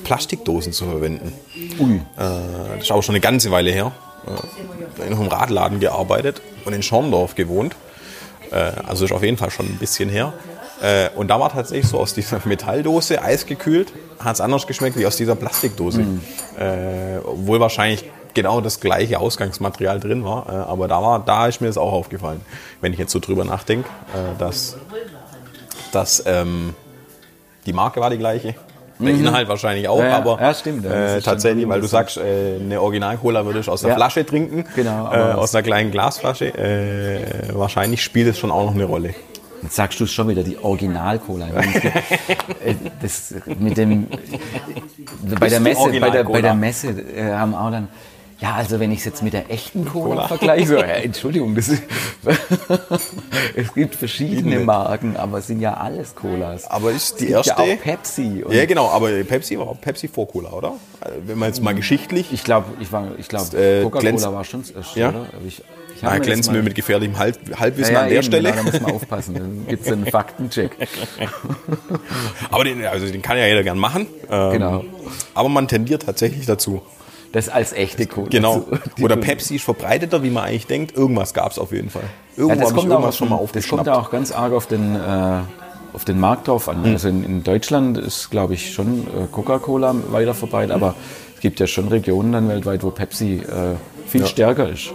Plastikdosen zu verwenden. Ui. Äh, das ist aber schon eine ganze Weile her. Äh, in einem Radladen gearbeitet und in Schorndorf gewohnt. Äh, also ist auf jeden Fall schon ein bisschen her. Äh, und da war tatsächlich so aus dieser Metalldose eisgekühlt, hat es anders geschmeckt wie aus dieser Plastikdose. Äh, obwohl wahrscheinlich genau das gleiche Ausgangsmaterial drin war. Äh, aber da, war, da ist mir das auch aufgefallen, wenn ich jetzt so drüber nachdenke, äh, dass, dass ähm, die Marke war die gleiche. Der Inhalt wahrscheinlich auch, Ja, ja. aber Ja, stimmt, äh, tatsächlich, weil du sagst, äh, eine Original-Cola würde ich aus der Ja. Flasche trinken, Genau, äh, aus einer kleinen Glasflasche. Äh, wahrscheinlich spielt es schon auch noch eine Rolle. Jetzt sagst du schon wieder die Original-Cola. Es äh, Das mit dem bei der Messe, bei der, bei der Messe äh, haben auch dann ja, also wenn ich es jetzt mit der echten Cola, vergleiche, so, ja, Entschuldigung, das ist, es gibt verschiedene Marken, aber es sind ja alles Colas. Aber ist die erste- ja auch Pepsi. Ja, genau, aber Pepsi war Pepsi vor Cola, oder? Also, Wenn man jetzt mal geschichtlich. Ich glaube, ich war, ich glaube, Äh, Coca-Cola war schon das erste, Ja? oder? Ich, ich das glänzen wir mit gefährlichem Halb Halbwissen ja, ja, an der eben, Stelle. Genau, da muss man aufpassen. Dann gibt es einen Faktencheck. Aber den, also den kann ja jeder gern machen. Ähm, Genau. Aber man tendiert tatsächlich dazu. Das als echte Cola. Genau. zu- Oder. Pepsi ist verbreiteter, wie man eigentlich denkt. Irgendwas gab es auf jeden Fall. Ja, Irgendwo das habe ich kommt, auch irgendwas auf schon mal den, das aufgeschnappt. kommt auch ganz arg auf den, äh, auf den Markt drauf an. Also in, in Deutschland ist, glaube ich, schon äh, Coca-Cola weiter verbreitet, aber es gibt ja schon Regionen dann weltweit, wo Pepsi äh, viel stärker ist.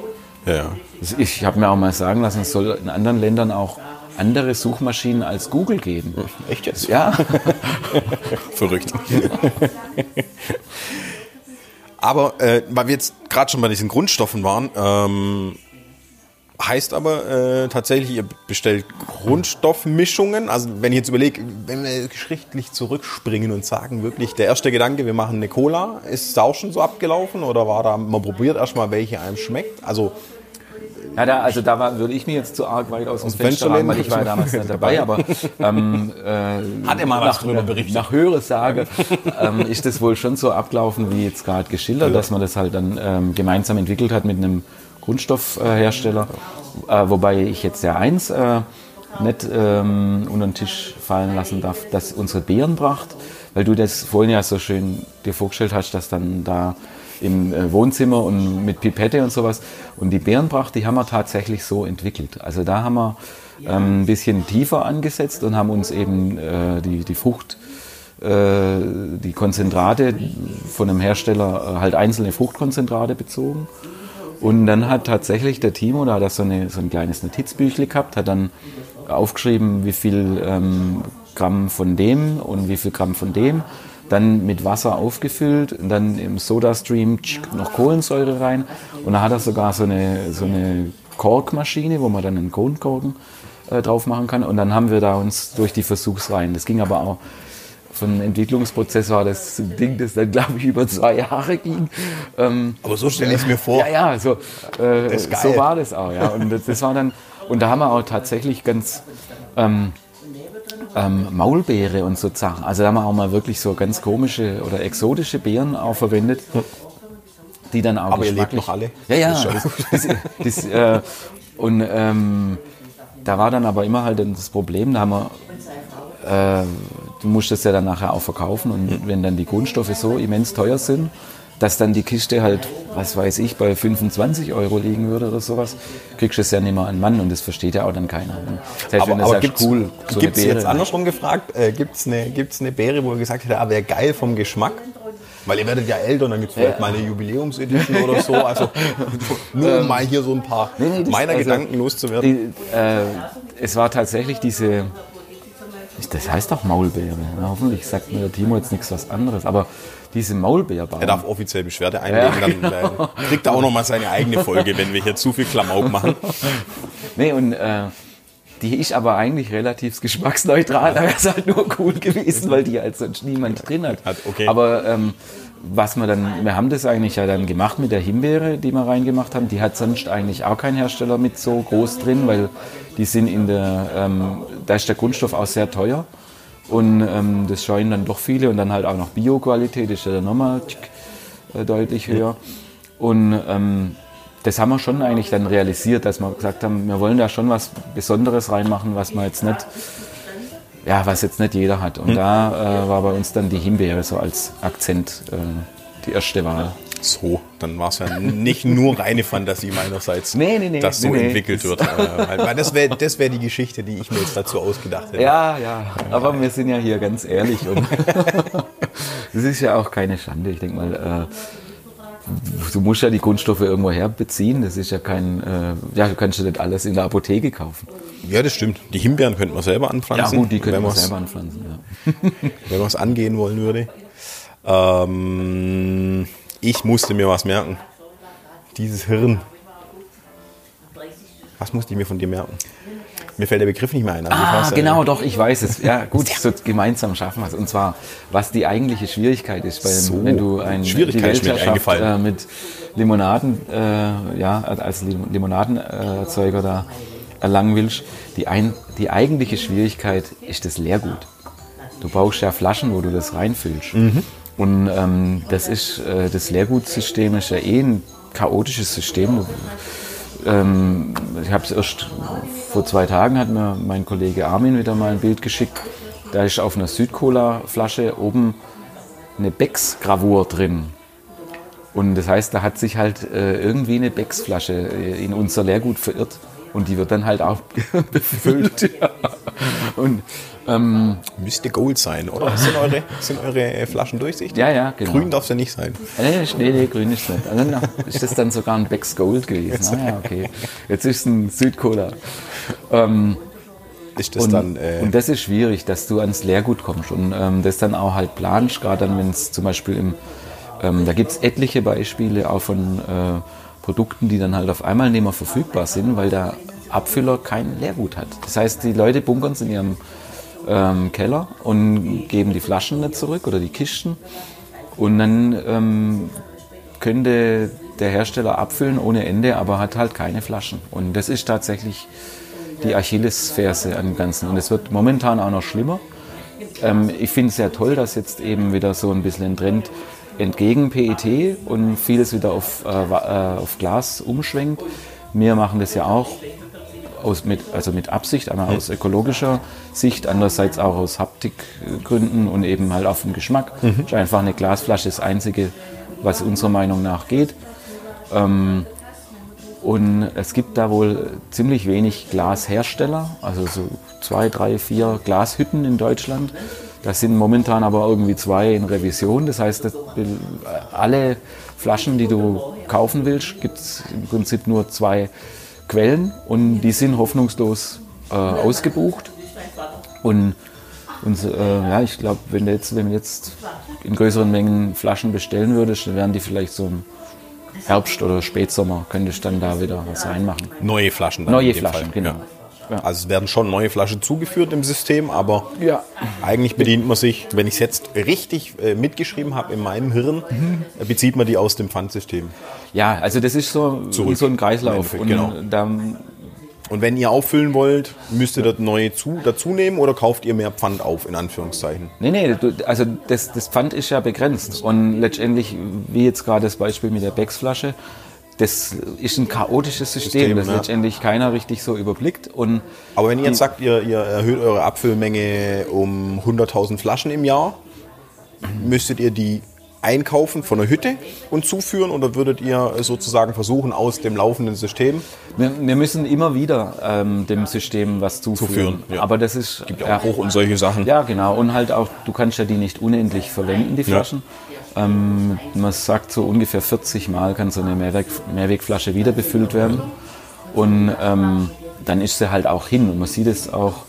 ja, ja. Also ich habe mir auch mal sagen lassen, es soll in anderen Ländern auch andere Suchmaschinen als Google geben. Echt jetzt? Ja, Verrückt. aber äh, weil wir jetzt gerade schon bei diesen Grundstoffen waren, ähm, heißt aber äh, tatsächlich, ihr bestellt Grundstoffmischungen. Also wenn ich jetzt überlege, wenn wir schriftlich zurückspringen und sagen, wirklich der erste Gedanke, wir machen eine Cola, ist da auch schon so abgelaufen oder war da, man probiert erstmal, welche einem schmeckt? Also Ja, da, also da war, würde ich mir jetzt zu arg weit aus dem Fenster lehnen, weil ich war ja damals nicht dabei, aber ähm, äh, Hat er mal was nach, drüber berichtet? nach Höresage ähm, ist das wohl schon so abgelaufen, wie jetzt gerade geschildert, dass man das halt dann ähm, gemeinsam entwickelt hat mit einem Grundstoffhersteller, äh, wobei ich jetzt ja eins äh, nicht ähm, unter den Tisch fallen lassen darf, dass unsere Beerenpracht, weil du das vorhin ja so schön dir vorgestellt hast, dass dann da im äh, Wohnzimmer und mit Pipette und sowas. Und die Bärenpracht, die haben wir tatsächlich so entwickelt. Also da haben wir ähm, ein bisschen tiefer angesetzt und haben uns eben äh, die, die Frucht, äh, die Konzentrate von einem Hersteller, äh, halt einzelne Fruchtkonzentrate bezogen. Und dann hat tatsächlich der Timo, da hat er so, eine, so ein kleines Notizbüchle gehabt, hat dann aufgeschrieben, wie viel ähm, Gramm von dem und wie viel Gramm von dem. Dann mit Wasser aufgefüllt und dann im Sodastream noch Kohlensäure rein. Und da hat er sogar so eine, so eine Korkmaschine, wo man dann einen Kronkorken äh, drauf machen kann. Und dann haben wir da uns durch die Versuchsreihen. Das ging aber auch vom Entwicklungsprozess war das Ding, das dann, glaube ich, über zwei Jahre ging. Ähm, Aber so stelle ich es mir vor. ja, ja, so, äh, so war das auch. Ja. Und das, das war dann, und da haben wir auch tatsächlich ganz ähm, ähm, Maulbeere und so Sachen. Also da haben wir auch mal wirklich so ganz komische oder exotische Beeren auch verwendet, die dann auch Aber ihr lebt noch alle? Ja, ja. Das Das, äh, und ähm, da war dann aber immer halt das Problem, da haben wir äh, du musst das ja dann nachher auch verkaufen und wenn dann die Grundstoffe so immens teuer sind, dass dann die Kiste halt, was weiß ich, bei 25 Euro liegen würde oder sowas, kriegst du es ja nicht mehr an Mann und das versteht ja auch dann keiner. Das heißt, Aber, aber sagst, gibt's, cool, so gibt's Beere, jetzt andersrum gefragt, äh, gibt's eine, gibt's eine Beere, wo ihr gesagt hättet, ah, wäre geil vom Geschmack? Weil ihr werdet ja älter und dann gibt es vielleicht mal eine Jubiläumsedition oder so. Also nur um mal hier so ein paar Ähm, nee, das- meiner also, Gedanken loszuwerden. Die, äh, es war tatsächlich diese, das heißt doch Maulbeere. Na, hoffentlich sagt mir der Timo jetzt nichts was anderes, aber diese Maulbeerbaum. Er darf offiziell Beschwerde einlegen, dann äh, kriegt er auch noch mal seine eigene Folge, wenn wir hier zu viel Klamauk machen. Nee, und äh, Die ist aber eigentlich relativ geschmacksneutral. Da wäre es halt nur cool gewesen, weil die halt sonst niemand drin hat. Hat, okay. Aber ähm, was wir dann, wir haben das eigentlich ja dann gemacht mit der Himbeere, die wir reingemacht haben. Die hat sonst eigentlich auch kein Hersteller mit so groß drin, weil die sind in der, ähm, da ist der Grundstoff auch sehr teuer. Und ähm, das scheuen dann doch viele und dann halt auch noch Bio-Qualität, ist ja dann nochmal äh, deutlich höher. Und ähm, das haben wir schon eigentlich dann realisiert, dass wir gesagt haben, wir wollen da schon was Besonderes reinmachen, was man jetzt nicht, ja, was jetzt nicht jeder hat. Und da äh, war bei uns dann die Himbeere so als Akzent äh, die erste Wahl. So, dann war es ja nicht nur reine Fantasie meinerseits, Nee, nee, nee, dass so entwickelt wird. Äh, weil das wäre das wär die Geschichte, die ich mir jetzt dazu ausgedacht hätte. Ja, ja, aber wir sind ja hier ganz ehrlich und das ist ja auch keine Schande. Ich denke mal, äh, du musst ja die Grundstoffe irgendwo her beziehen. Das ist ja kein, äh, ja, du kannst ja nicht alles in der Apotheke kaufen. Ja, das stimmt. Die Himbeeren könnte man selber anpflanzen. Ja gut, die können wenn wir selber anpflanzen. Ja. wenn man es angehen wollen würde. Ähm, ich musste mir was merken. Dieses Hirn. Was musste ich mir von dir merken? Mir fällt der Begriff nicht mehr ein. Also Ah, genau, doch, ich weiß es. Ja, gut, so gemeinsam schaffen wir es. Und zwar, was die eigentliche Schwierigkeit ist, weil, So, wenn du ein, Schwierigkeit mir Weltherrschaft, äh, mit Limonaden, äh, ja, als Lim- Limonadenerzeuger da erlangen willst, die, ein, die eigentliche Schwierigkeit ist das Leergut. Du brauchst ja Flaschen, wo du das reinfüllst. Mhm. Und ähm, das ist, äh, das Leergutsystem ist ja eh ein chaotisches System. Ähm, ich habe es erst vor zwei Tagen hat mir mein Kollege Armin wieder mal ein Bild geschickt. Da ist auf einer Südcola-Flasche oben eine Becks-Gravur drin. Und das heißt, da hat sich halt äh, irgendwie eine Becks-Flasche äh, in unser Leergut verirrt. Und die wird dann halt auch befüllt. ja. Und ähm, Müsste Gold sein, oder? Sind eure, sind eure äh, Flaschen durchsichtig? ja, ja, genau. Grün darf es ja nicht sein. Nee, nee, nee, grün ist nicht. Also, na, ist das dann sogar ein Becks Gold gewesen? Ah, ja, okay. Jetzt ist es ein Südcola. Ähm, Ist das und, dann. Äh, und das ist schwierig, dass du ans Leergut kommst und ähm, das dann auch halt planst, gerade dann, wenn es zum Beispiel im, ähm, da gibt es etliche Beispiele auch von äh, Produkten, die dann halt auf einmal nicht mehr verfügbar sind, weil der Abfüller kein Leergut hat. Das heißt, die Leute bunkern es in ihrem ähm, Keller und geben die Flaschen nicht zurück oder die Kisten und dann ähm, könnte der Hersteller abfüllen ohne Ende, aber hat halt keine Flaschen. Und das ist tatsächlich die Achillesferse dem Ganzen. Und es wird momentan auch noch schlimmer. Ähm, ich finde es sehr toll, dass jetzt eben wieder so ein bisschen ein Trend entgegen PET und vieles wieder auf, äh, äh, auf Glas umschwenkt. Wir machen das ja auch aus, mit, also mit Absicht, einmal aus ökologischer Sicht, andererseits auch aus Haptikgründen und eben halt auf den Geschmack. Ist einfach eine Glasflasche das Einzige, was unserer Meinung nach geht. Ähm, und es gibt da wohl ziemlich wenig Glashersteller, also so zwei, drei, vier Glashütten in Deutschland. Das sind momentan aber irgendwie zwei in Revision. Das heißt, das, alle Flaschen, die du kaufen willst, gibt es im Prinzip nur zwei Quellen und die sind hoffnungslos äh, ausgebucht. Und, und äh, ja, ich glaube, wenn du jetzt, wenn du jetzt in größeren Mengen Flaschen bestellen würdest, dann wären die vielleicht so im Herbst oder Spätsommer, könntest dann da wieder was reinmachen. neue Flaschen. dann Neue Flaschen, Fall. genau. Ja. Ja. Also es werden schon neue Flaschen zugeführt im System, aber Ja. eigentlich bedient man sich, wenn ich es jetzt richtig äh, mitgeschrieben habe in meinem Hirn, Mhm. äh, bezieht man die aus dem Pfandsystem. Ja, also das ist so, Zurück. so ein Kreislauf. Endeffekt, da, Und wenn ihr auffüllen wollt, müsst ihr das neue zu, dazu nehmen oder kauft ihr mehr Pfand auf, in Anführungszeichen? nee, nee, also das, das Pfand ist ja begrenzt. Und letztendlich, wie jetzt gerade das Beispiel mit der Becks-Flasche, das ist ein chaotisches System, System, das ja. letztendlich keiner richtig so überblickt. Und Aber wenn ihr jetzt sagt, ihr, ihr erhöht eure Abfüllmenge um 100.000 Flaschen im Jahr, müsstet ihr die einkaufen von der Hütte und zuführen oder würdet ihr sozusagen versuchen, aus dem laufenden System wir, wir müssen immer wieder ähm, dem System was zuführen. Zuführen, ja. Aber das ist Gibt ja auch Bruch und solche Sachen. Ja, genau. Und halt auch, du kannst ja die nicht unendlich verwenden, die Flaschen. Ähm, man sagt so ungefähr 40 Mal kann so eine Mehrweg, Mehrwegflasche wieder befüllt werden. Und ähm, dann ist sie halt auch hin. Und man sieht es auch,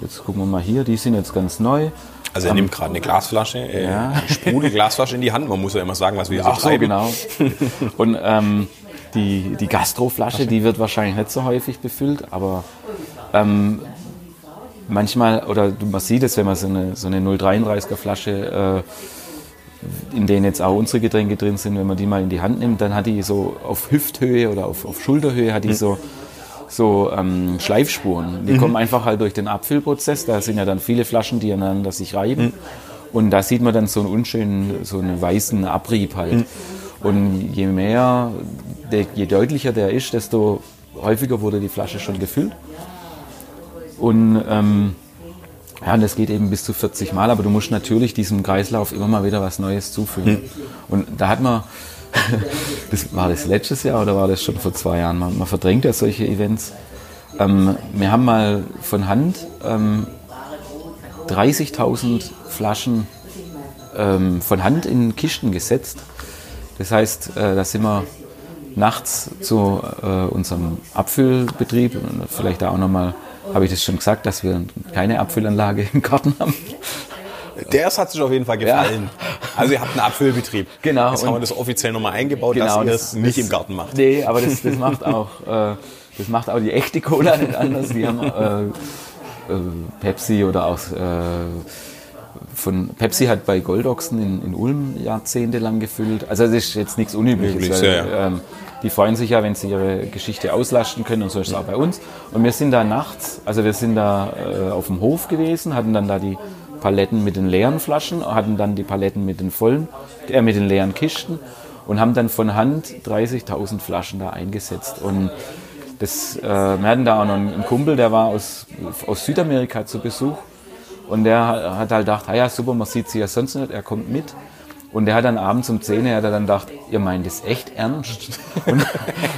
jetzt gucken wir mal hier, die sind jetzt ganz neu. Also er nimmt gerade eine Glasflasche, äh, eine Sprudelglasflasche in die Hand. Man muss ja immer sagen, was wir so Ach so, treiben. genau. Und ähm, die, die Gastroflasche, die wird wahrscheinlich nicht so häufig befüllt, aber Ähm, manchmal, oder man sieht es, wenn man so eine, so eine 0,33er Flasche, äh, in denen jetzt auch unsere Getränke drin sind, wenn man die mal in die Hand nimmt, dann hat die so auf Hüfthöhe oder auf, auf Schulterhöhe hat die mhm. so, so ähm, Schleifspuren. Die mhm. kommen einfach halt durch den Abfüllprozess. Da sind ja dann viele Flaschen, die aneinander sich reiben. Mhm. Und da sieht man dann so einen unschönen, so einen weißen Abrieb halt. Mhm. Und je mehr, je deutlicher der ist, desto häufiger wurde die Flasche schon gefüllt. Und ähm, ja, und das geht eben bis zu 40 Mal, aber du musst natürlich diesem Kreislauf immer mal wieder was Neues zufügen. Mhm. Und da hat man, das war das letztes Jahr oder war das schon vor zwei Jahren? Man, man verdrängt ja solche Events. Ähm, wir haben mal von Hand ähm, 30.000 Flaschen ähm, von Hand in Kisten gesetzt. Das heißt, äh, da sind wir nachts zu äh, unserem Abfüllbetrieb, vielleicht da auch nochmal habe ich das schon gesagt, dass wir keine Abfüllanlage im Garten haben? Der hat sich auf jeden Fall gefallen. Ja. Also ihr habt einen Abfüllbetrieb. Genau. Jetzt haben wir das offiziell nochmal eingebaut, genau, dass ihr das, das nicht im Garten macht. Nee, aber das, das macht auch äh, das macht auch die echte Cola nicht anders. Die haben äh, äh, Pepsi oder auch äh, von Pepsi hat bei Goldochsen in, in Ulm jahrzehntelang gefüllt. Also das ist jetzt nichts Unübliches. Üblich, weil, ja. ähm, die freuen sich ja, wenn sie ihre Geschichte auslasten können und so ist es auch bei uns. Und wir sind da nachts, also wir sind da äh, auf dem Hof gewesen, hatten dann da die Paletten mit den leeren Flaschen, hatten dann die Paletten mit den vollen, äh, mit den leeren Kisten und haben dann von Hand 30.000 Flaschen da eingesetzt. Und das, äh, wir hatten da auch noch einen Kumpel, der war aus, aus Südamerika zu Besuch und der hat halt gedacht, ah ja super, man sieht sie ja sonst nicht, er kommt mit. Und der hat dann abends um 10 Uhr dann gedacht, ihr meint das echt ernst? Und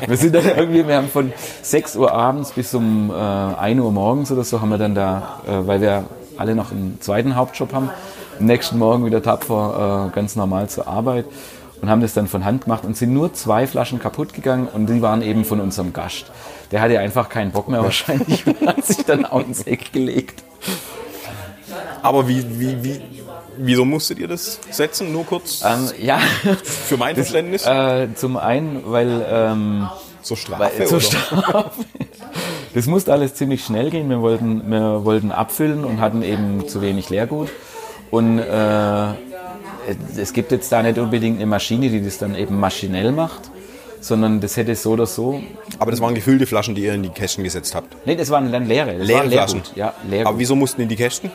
wir sind dann irgendwie, wir haben von 6 Uhr abends bis um äh, 1 Uhr morgens oder so, haben wir dann da, äh, weil wir alle noch einen zweiten Hauptjob haben, am nächsten Morgen wieder tapfer äh, ganz normal zur Arbeit und haben das dann von Hand gemacht und sind nur zwei Flaschen kaputt gegangen und die waren eben von unserem Gast. Der hatte einfach keinen Bock mehr wahrscheinlich und hat sich dann auch ins Eck gelegt. Aber wie, wie, wie, wieso musstet ihr das setzen? Nur kurz ähm, ja. für mein das, Verständnis? Äh, zum einen, weil... Ähm, zur Strafe? Weil, zur Strafe. Das musste alles ziemlich schnell gehen. Wir wollten, wir wollten abfüllen und hatten eben zu wenig Leergut. Und äh, es gibt jetzt da nicht unbedingt eine Maschine, die das dann eben maschinell macht, sondern das hätte so oder so. Aber das waren gefüllte Flaschen, die ihr in die Kästen gesetzt habt? Nee, das waren dann leere. Das leere Flaschen? Ja, Leergut. Aber wieso mussten in die Kästen?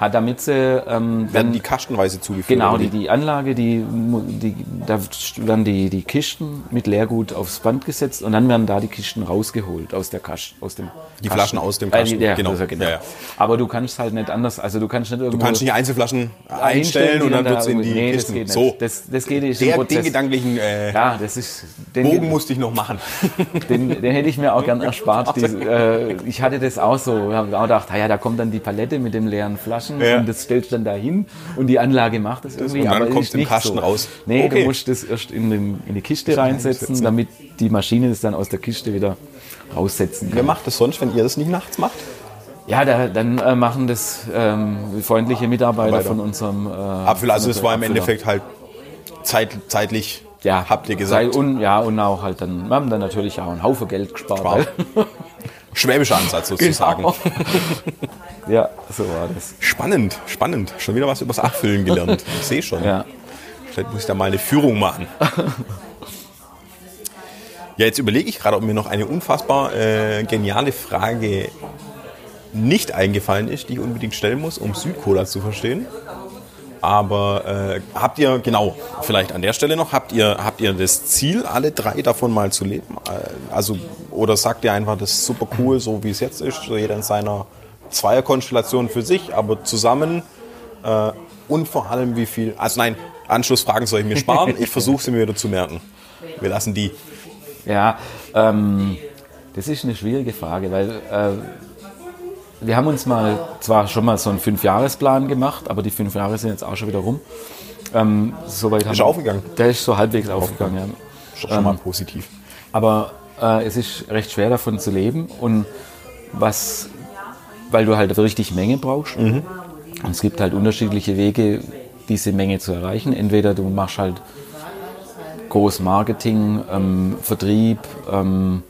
Hat damit sie ähm, werden die kastenweise zugeführt. Genau, die, die Anlage, die, die, da werden die, die Kisten mit Leergut aufs Band gesetzt und dann werden da die Kisten rausgeholt aus der Kasten, aus dem die Kasten. Flaschen aus dem Kasten. Äh, ja, genau. genau. Ja, ja. Aber du kannst halt nicht anders, also du kannst nicht irgendwo Du kannst nicht Einzelflaschen einstellen, und dann wird es in die nee, Kisten. Das geht nicht. So. Das, das geht nicht. Der, den gedanklichen äh, ja, das ist, den, Bogen musste ich noch machen. Den, den hätte ich mir auch gern erspart. Die, äh, ich hatte das auch so, habe auch gedacht, ja, da kommt dann die Palette mit den leeren Flaschen und das stellst dann dahin und die Anlage macht das irgendwie. Und dann aber kommt es im Kasten so. raus. Nee, okay. du musst das erst in, den, in die Kiste reinsetzen, damit die Maschine das dann aus der Kiste wieder raussetzen kann. Wer macht das sonst, wenn ihr das nicht nachts macht? Ja, da, dann äh, machen das ähm, freundliche Mitarbeiter Weiter. von unserem äh, Apfel. Also es war im Endeffekt halt zeit, zeitlich, ja, habt ihr gesagt. Und, ja, und auch halt dann, wir haben dann natürlich auch einen Haufen Geld gespart. Schwäbischer Ansatz sozusagen. Genau. ja, so war das. Spannend, spannend. Schon wieder was übers Abfüllen gelernt. Ich sehe schon. Ja. Vielleicht muss ich da mal eine Führung machen. Ja, jetzt überlege ich gerade, ob mir noch eine unfassbar äh, geniale Frage nicht eingefallen ist, die ich unbedingt stellen muss, um Südcola zu verstehen. Aber äh, habt ihr, genau, vielleicht an der Stelle noch, habt ihr, habt ihr das Ziel, alle drei davon mal zu leben? Äh, also, oder sagt ihr einfach, das ist super cool, so wie es jetzt ist, so jeder in seiner Zweierkonstellation für sich, aber zusammen äh, und vor allem wie viel, also nein, Anschlussfragen soll ich mir sparen, ich versuche sie mir wieder zu merken. Wir lassen die. Ja, ähm, das ist eine schwierige Frage, weil äh, wir haben uns mal zwar schon mal so einen Fünfjahresplan gemacht, aber die fünf Jahre sind jetzt auch schon wieder rum. Ähm, soweit ist wir, aufgegangen? Der ist so halbwegs aufgegangen, ja. Ist schon ähm, mal positiv. Aber äh, es ist recht schwer davon zu leben und was, weil du halt richtig Menge brauchst. Mhm. Und es gibt halt unterschiedliche Wege, diese Menge zu erreichen. Entweder du machst halt groß Marketing, ähm, Vertrieb ähm,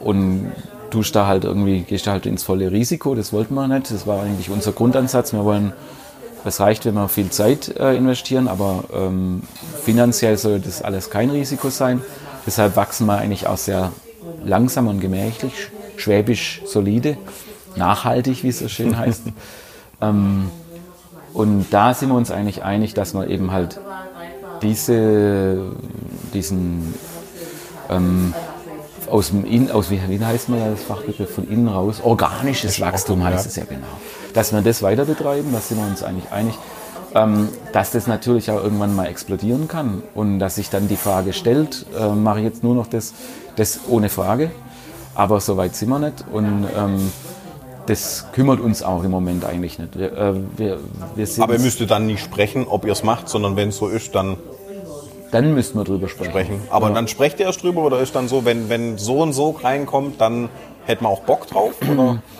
und tust da halt irgendwie, gehst da halt ins volle Risiko. Das wollten wir nicht. Das war eigentlich unser Grundansatz. Wir wollen, es reicht, wenn wir viel Zeit äh, investieren, aber ähm, finanziell soll das alles kein Risiko sein. Deshalb wachsen wir eigentlich auch sehr langsam und gemächlich, schwäbisch solide, nachhaltig, wie es so schön heißt. ähm, und da sind wir uns eigentlich einig, dass man eben halt diese, diesen ähm, aus dem In, aus wie, wie heißt man das Fachbegriff von innen raus? Organisches Wachstum heißt es ja genau. Dass wir das weiter betreiben, da sind wir uns eigentlich einig. Ähm, dass das natürlich auch irgendwann mal explodieren kann und dass sich dann die Frage stellt, äh, mache ich jetzt nur noch das, das ohne Frage. Aber so weit sind wir nicht und ähm, das kümmert uns auch im Moment eigentlich nicht. Wir, äh, wir, wir Aber ihr müsstet dann nicht sprechen, ob ihr es macht, sondern wenn es so ist, dann dann müssten wir drüber sprechen. sprechen. Aber ja. dann sprecht ihr erst drüber oder ist dann so, wenn, wenn so und so reinkommt, dann hätte man auch Bock drauf? Oder?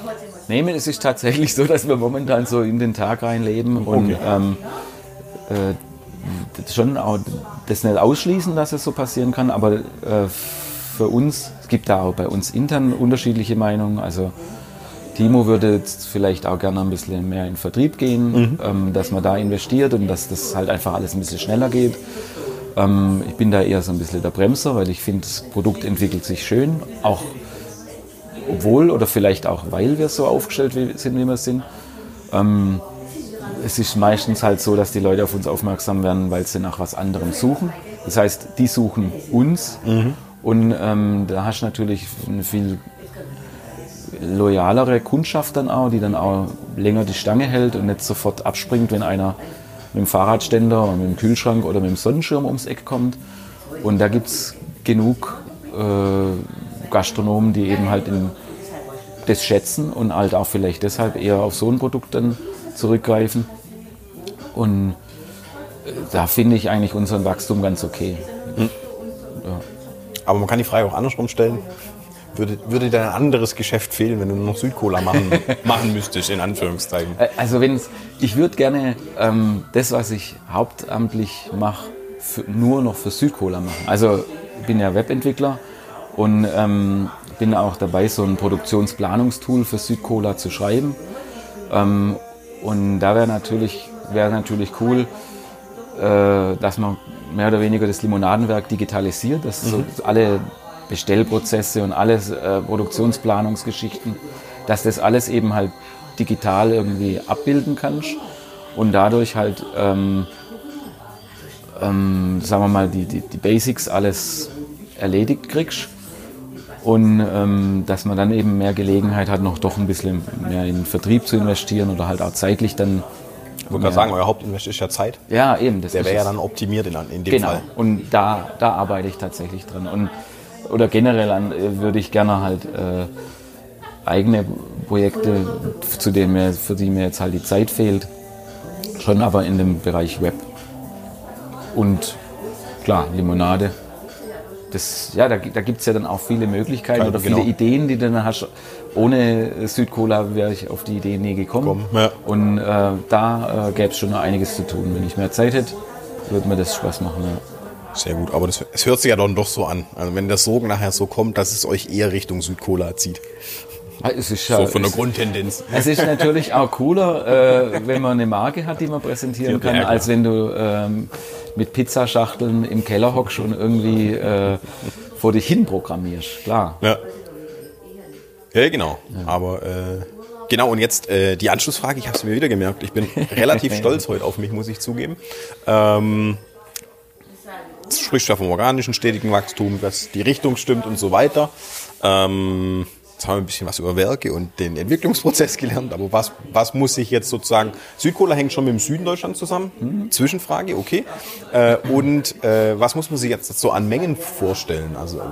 Nee, es ist tatsächlich so, dass wir momentan so in den Tag reinleben und okay. ähm, äh, schon auch das nicht ausschließen, dass es so passieren kann, aber äh, für uns, es gibt da auch bei uns intern unterschiedliche Meinungen. Also Timo würde jetzt vielleicht auch gerne ein bisschen mehr in Vertrieb gehen, mhm. ähm, dass man da investiert und dass das halt einfach alles ein bisschen schneller geht. Ähm, ich bin da eher so ein bisschen der Bremser, weil ich finde, das Produkt entwickelt sich schön, auch obwohl oder vielleicht auch weil wir so aufgestellt sind, wie wir sind. Ähm, es ist meistens halt so, dass die Leute auf uns aufmerksam werden, weil sie nach was anderem suchen. Das heißt, die suchen uns mhm. und ähm, da hast du natürlich eine viel loyalere Kundschaft dann auch, die dann auch länger die Stange hält und nicht sofort abspringt, wenn einer mit dem Fahrradständer oder mit dem Kühlschrank oder mit dem Sonnenschirm ums Eck kommt. Und da gibt es genug äh, Gastronomen, die eben halt in, das schätzen und halt auch vielleicht deshalb eher auf so ein Produkt dann zurückgreifen. Und äh, da finde ich eigentlich unseren Wachstum ganz okay. Hm. Ja. Aber man kann die Frage auch andersrum stellen würde, würde dir ein anderes Geschäft fehlen, wenn du nur noch Südcola machen, machen müsstest, in Anführungszeichen? Also wenn ich würde gerne ähm, das, was ich hauptamtlich mache, nur noch für Südcola machen. Also ich bin ja Webentwickler und ähm, bin auch dabei, so ein Produktionsplanungstool für Südcola zu schreiben. Ähm, und da wäre natürlich, wär natürlich cool, äh, dass man mehr oder weniger das Limonadenwerk digitalisiert, dass mhm. so alle Bestellprozesse und alles, äh, Produktionsplanungsgeschichten, dass das alles eben halt digital irgendwie abbilden kannst und dadurch halt, ähm, ähm, sagen wir mal, die, die, die Basics alles erledigt kriegst und ähm, dass man dann eben mehr Gelegenheit hat, noch doch ein bisschen mehr in den Vertrieb zu investieren oder halt auch zeitlich dann. Ich wollte gerade sagen, euer Hauptinvest ist ja Zeit. Ja, eben. Das Der wäre ja dann optimiert in, in dem genau. Fall. Und da, da arbeite ich tatsächlich dran. Und oder generell an, äh, würde ich gerne halt äh, eigene Projekte, zu denen mir, für die mir jetzt halt die Zeit fehlt, schon aber in dem Bereich Web. Und klar, Limonade. Das, ja, da, da gibt es ja dann auch viele Möglichkeiten Keine, oder viele genau. Ideen, die du dann hast. Ohne Südcola wäre ich auf die Idee nie gekommen. Komm, ja. Und äh, da äh, gäbe es schon noch einiges zu tun. Wenn ich mehr Zeit hätte, würde mir das Spaß machen. Ja. Sehr gut, aber das, es hört sich ja dann doch so an. Also wenn der Sog nachher so kommt, dass es euch eher Richtung Südcola zieht. Es ist so von der Grundtendenz. Es ist natürlich auch cooler, äh, wenn man eine Marke hat, die man präsentieren kann, ja, als wenn du ähm, mit Pizzaschachteln im Keller hockst und irgendwie äh, vor dich hin programmierst. Klar. Ja, ja genau. Ja. Aber äh, genau, und jetzt äh, die Anschlussfrage, ich habe es mir wieder gemerkt. Ich bin relativ stolz heute auf mich, muss ich zugeben. Ähm, spricht ja vom organischen stetigen Wachstum, dass die Richtung stimmt und so weiter. Ähm, jetzt haben wir ein bisschen was über Werke und den Entwicklungsprozess gelernt, aber was, was muss sich jetzt sozusagen, Südkohle hängt schon mit dem Süden Deutschlands zusammen, mhm. Zwischenfrage, okay. Äh, und äh, was muss man sich jetzt so an Mengen vorstellen? Also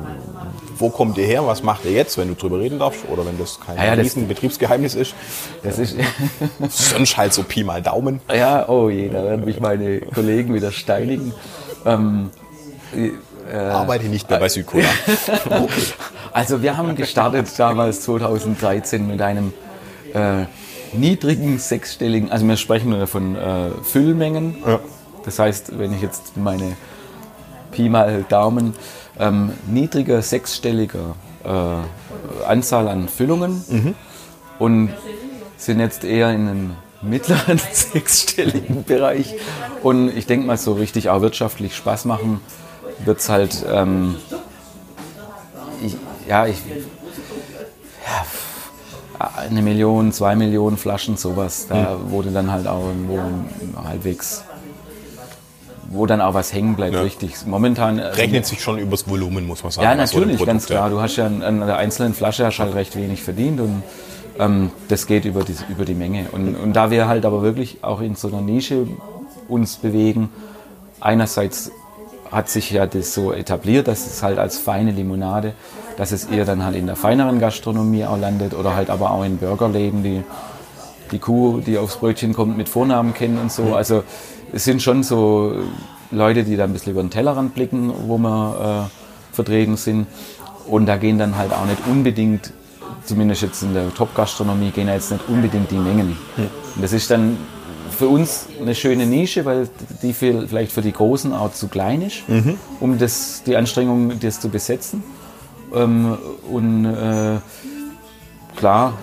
wo kommt ihr her, was macht ihr jetzt, wenn du drüber reden darfst oder wenn das kein ja, riesen Betriebsgeheimnis ist? Das ist sonst halt so Pi mal Daumen. Ja, oh je, da werden mich meine Kollegen wieder steinigen. Ähm, äh, Arbeite nicht mehr bei Südkorea. okay. Also wir haben gestartet damals 2013 mit einem äh, niedrigen sechsstelligen, also wir sprechen nur von äh, Füllmengen. Ja. Das heißt, wenn ich jetzt meine Pi mal Daumen, ähm, niedriger sechsstelliger äh, Anzahl an Füllungen und sind jetzt eher in einem mittleren sechsstelligen Bereich. Und ich denke mal, so richtig auch wirtschaftlich Spaß machen wird es halt, ähm, ich, ja, ich, ja, eine Million, zwei Millionen Flaschen, sowas. Da wurde dann halt auch irgendwo halbwegs, wo dann auch was hängen bleibt, Ja. richtig. Momentan äh, Rechnet sich schon übers Volumen, muss man sagen. ja, was so ein natürlich, ganz klar. Du hast ja an, an der einzelnen Flasche hast halt recht wenig verdient und ähm, das geht über die, über die Menge. Und, und da wir halt aber wirklich auch in so einer Nische uns bewegen, einerseits hat sich ja das so etabliert, dass es halt als feine Limonade, dass es eher dann halt in der feineren Gastronomie auch landet oder halt aber auch in Burgerläden, die die Kuh, die aufs Brötchen kommt, mit Vornamen kennen und so. Also es sind schon so Leute, die da ein bisschen über den Tellerrand blicken, wo wir äh, vertreten sind. Und da gehen dann halt auch nicht unbedingt, zumindest jetzt in der Top-Gastronomie, gehen ja jetzt nicht unbedingt die Mengen. Und das ist dann für uns eine schöne Nische, weil die für, vielleicht für die Großen auch zu klein ist, um das, die Anstrengung, das zu besetzen. Ähm, und äh, klar,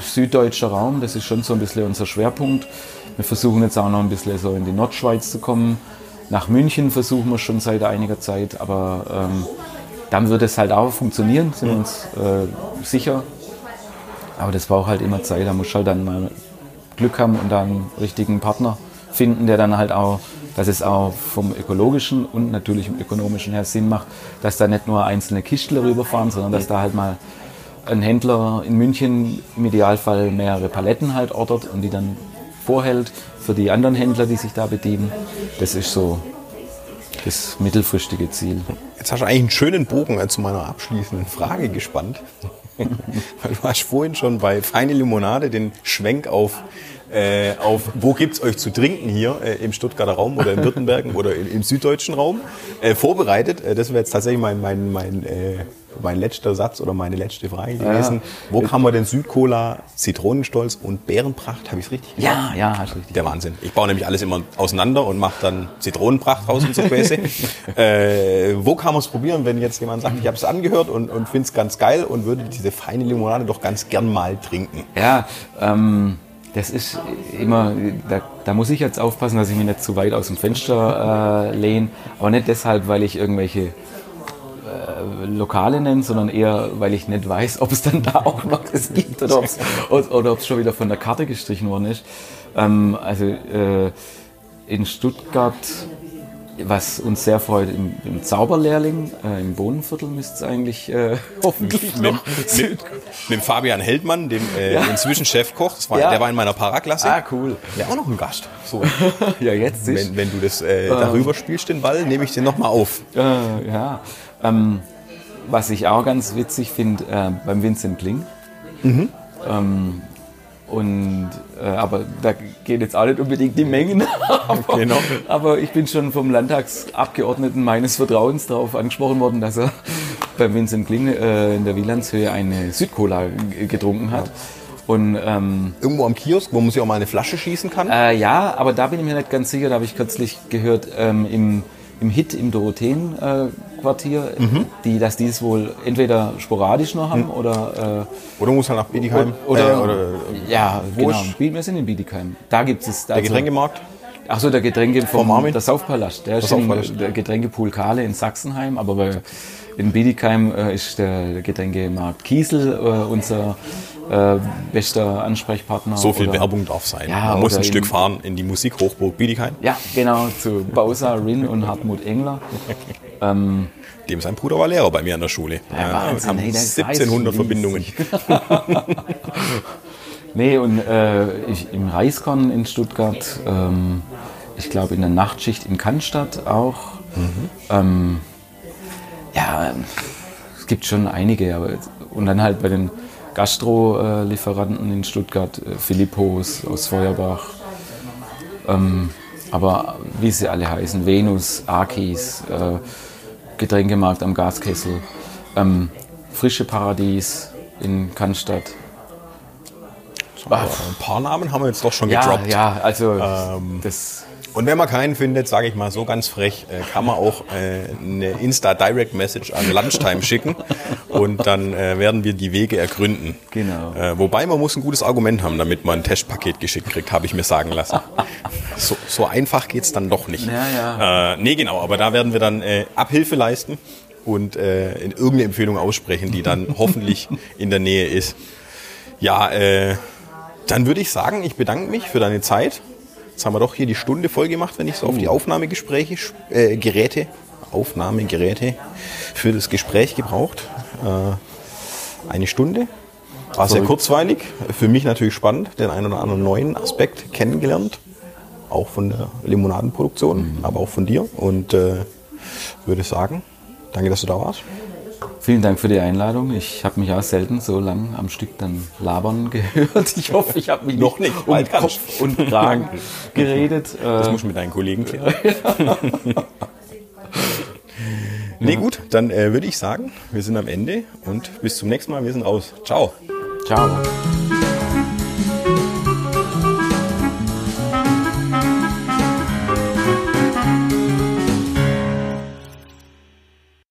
süddeutscher Raum, das ist schon so ein bisschen unser Schwerpunkt. Wir versuchen jetzt auch noch ein bisschen so in die Nordschweiz zu kommen. Nach München versuchen wir schon seit einiger Zeit, aber ähm, dann wird es halt auch funktionieren, sind wir uns äh, sicher. Aber das braucht halt immer Zeit, da muss halt dann mal Glück haben und dann einen richtigen Partner finden, der dann halt auch, dass es auch vom ökologischen und natürlich im ökonomischen her Sinn macht, dass da nicht nur einzelne Kistler rüberfahren, sondern dass da halt mal ein Händler in München im Idealfall mehrere Paletten halt ordert und die dann vorhält für die anderen Händler, die sich da bedienen. Das ist so das mittelfristige Ziel. Jetzt hast du eigentlich einen schönen Bogen zu meiner abschließenden Frage gespannt. Weil du hast vorhin schon bei Feine Limonade den Schwenk auf, äh, auf wo gibt's euch zu trinken hier äh, im Stuttgarter Raum oder in Württembergen oder in, im süddeutschen Raum äh, vorbereitet. Äh, das wäre jetzt tatsächlich mein, mein, mein, äh, mein letzter Satz oder meine letzte Frage gewesen. Wo kann man denn Südcola, Zitronenstolz und Bärenpracht, habe ich es richtig gesagt? Ja, ja, hast richtig. Der Wahnsinn. Ich baue nämlich alles immer auseinander und mache dann Zitronenpracht raus und so Späße. äh, wo kann man es probieren, wenn jetzt jemand sagt, ich habe es angehört und, und finde es ganz geil und würde diese feine Limonade doch ganz gern mal trinken? Ja, ähm, das ist immer, da, da muss ich jetzt aufpassen, dass ich mich nicht zu weit aus dem Fenster äh, lehne. Aber nicht deshalb, weil ich irgendwelche Lokale nenne, sondern eher, weil ich nicht weiß, ob es dann da auch noch das gibt oder ob es oder ob's schon wieder von der Karte gestrichen worden ist. Ähm, also äh, in Stuttgart, was uns sehr freut, im, im Zauberlehrling, äh, im Bohnenviertel müsste es eigentlich äh, hoffentlich Mit, noch. mit, mit Fabian Heldmann, dem äh, Ja. inzwischen Chefkoch, war, Ja. der war in meiner Paraklasse. Ah, cool. Der auch noch ein Gast. So, Ja, jetzt ist. wenn, wenn du das äh, darüber spielst, den Ball, nehme ich den nochmal auf. Äh, ja. Ähm, was ich auch ganz witzig finde, äh, beim Vincent Kling. Ähm, und, äh, aber da geht jetzt auch nicht unbedingt die Mengen. aber, Genau. aber ich bin schon vom Landtagsabgeordneten meines Vertrauens darauf angesprochen worden, dass er beim Vincent Kling äh, in der Wielandshöhe eine Südcola getrunken hat. Und ähm, Irgendwo am Kiosk, wo man sich auch mal eine Flasche schießen kann. äh, ja, aber da bin ich mir nicht ganz sicher. Da habe ich kürzlich gehört, ähm, im, im Hit im Dorotheen-Quartier, die, dass die es wohl entweder sporadisch noch haben oder, Oder muss halt nach äh, Bietigheim. oder, äh, oder ja, wo genau. ist- Wir sind in Bietigheim. Da gibt es der Getränkemarkt. Achso, der Getränke vom, Vom Armin? der Saufpalast. Der ist in, Saufpalast. der Getränkepool Kahle in Sachsenheim, aber bei, in Bietigheim äh, ist der Getränkemarkt Kiesel äh, unser äh, bester Ansprechpartner. So viel Oder- Werbung darf sein. Ja, man muss ein Stück fahren in die Musikhochburg Bietigheim, Ja, genau, zu Bausa, Rin und Hartmut Engler. Ähm, dem sein Bruder war Lehrer bei mir an der Schule. Ja, Wahnsinn, haben ey, der ist 1700 weiß Verbindungen. nee, und äh, ich, im Reiskorn in Stuttgart, ähm, ich glaube in der Nachtschicht in Cannstatt auch. Ähm, ja, es gibt schon einige, aber und dann halt bei den Gastro-Lieferanten in Stuttgart, äh, Philippos aus Feuerbach. Ähm, aber wie sie alle heißen, Venus, Akis, äh, Getränkemarkt am Gaskessel, ähm, Frische Paradies in Cannstatt. Aber ein paar Namen haben wir jetzt doch schon Ja, gedroppt. ja, also Ähm, das Und wenn man keinen findet, sage ich mal so ganz frech, äh, kann man auch äh, eine Insta-Direct-Message an Lunchtime schicken und dann äh, werden wir die Wege ergründen. Genau. Äh, wobei man muss ein gutes Argument haben, damit man ein Testpaket geschickt kriegt, habe ich mir sagen lassen. So, so einfach geht's dann doch nicht. Ja, ja. Äh, nee, genau, aber da werden wir dann äh, Abhilfe leisten und in irgendeine Empfehlung aussprechen, die dann hoffentlich in der Nähe ist. Ja, dann würde ich sagen, ich bedanke mich für deine Zeit. Jetzt haben wir doch hier die Stunde voll gemacht, wenn ich so auf die Aufnahmegespräche, äh, Geräte, Aufnahmegeräte für das Gespräch gebraucht. Äh, eine Stunde. War sehr kurzweilig. Für mich natürlich spannend, den einen oder anderen neuen Aspekt kennengelernt. Auch von der Limonadenproduktion, aber auch von dir. Und äh, würde sagen, danke, dass du da warst. Vielen Dank für die Einladung. Ich habe mich auch selten so lang am Stück dann labern gehört. Ich hoffe, ich habe mich Noch nicht, um Kopf und Kragen geredet. Das Äh, musst du mit deinen Kollegen klären. nee, gut, dann äh, würde ich sagen, wir sind am Ende und bis zum nächsten Mal. Wir sind raus. Ciao. ciao.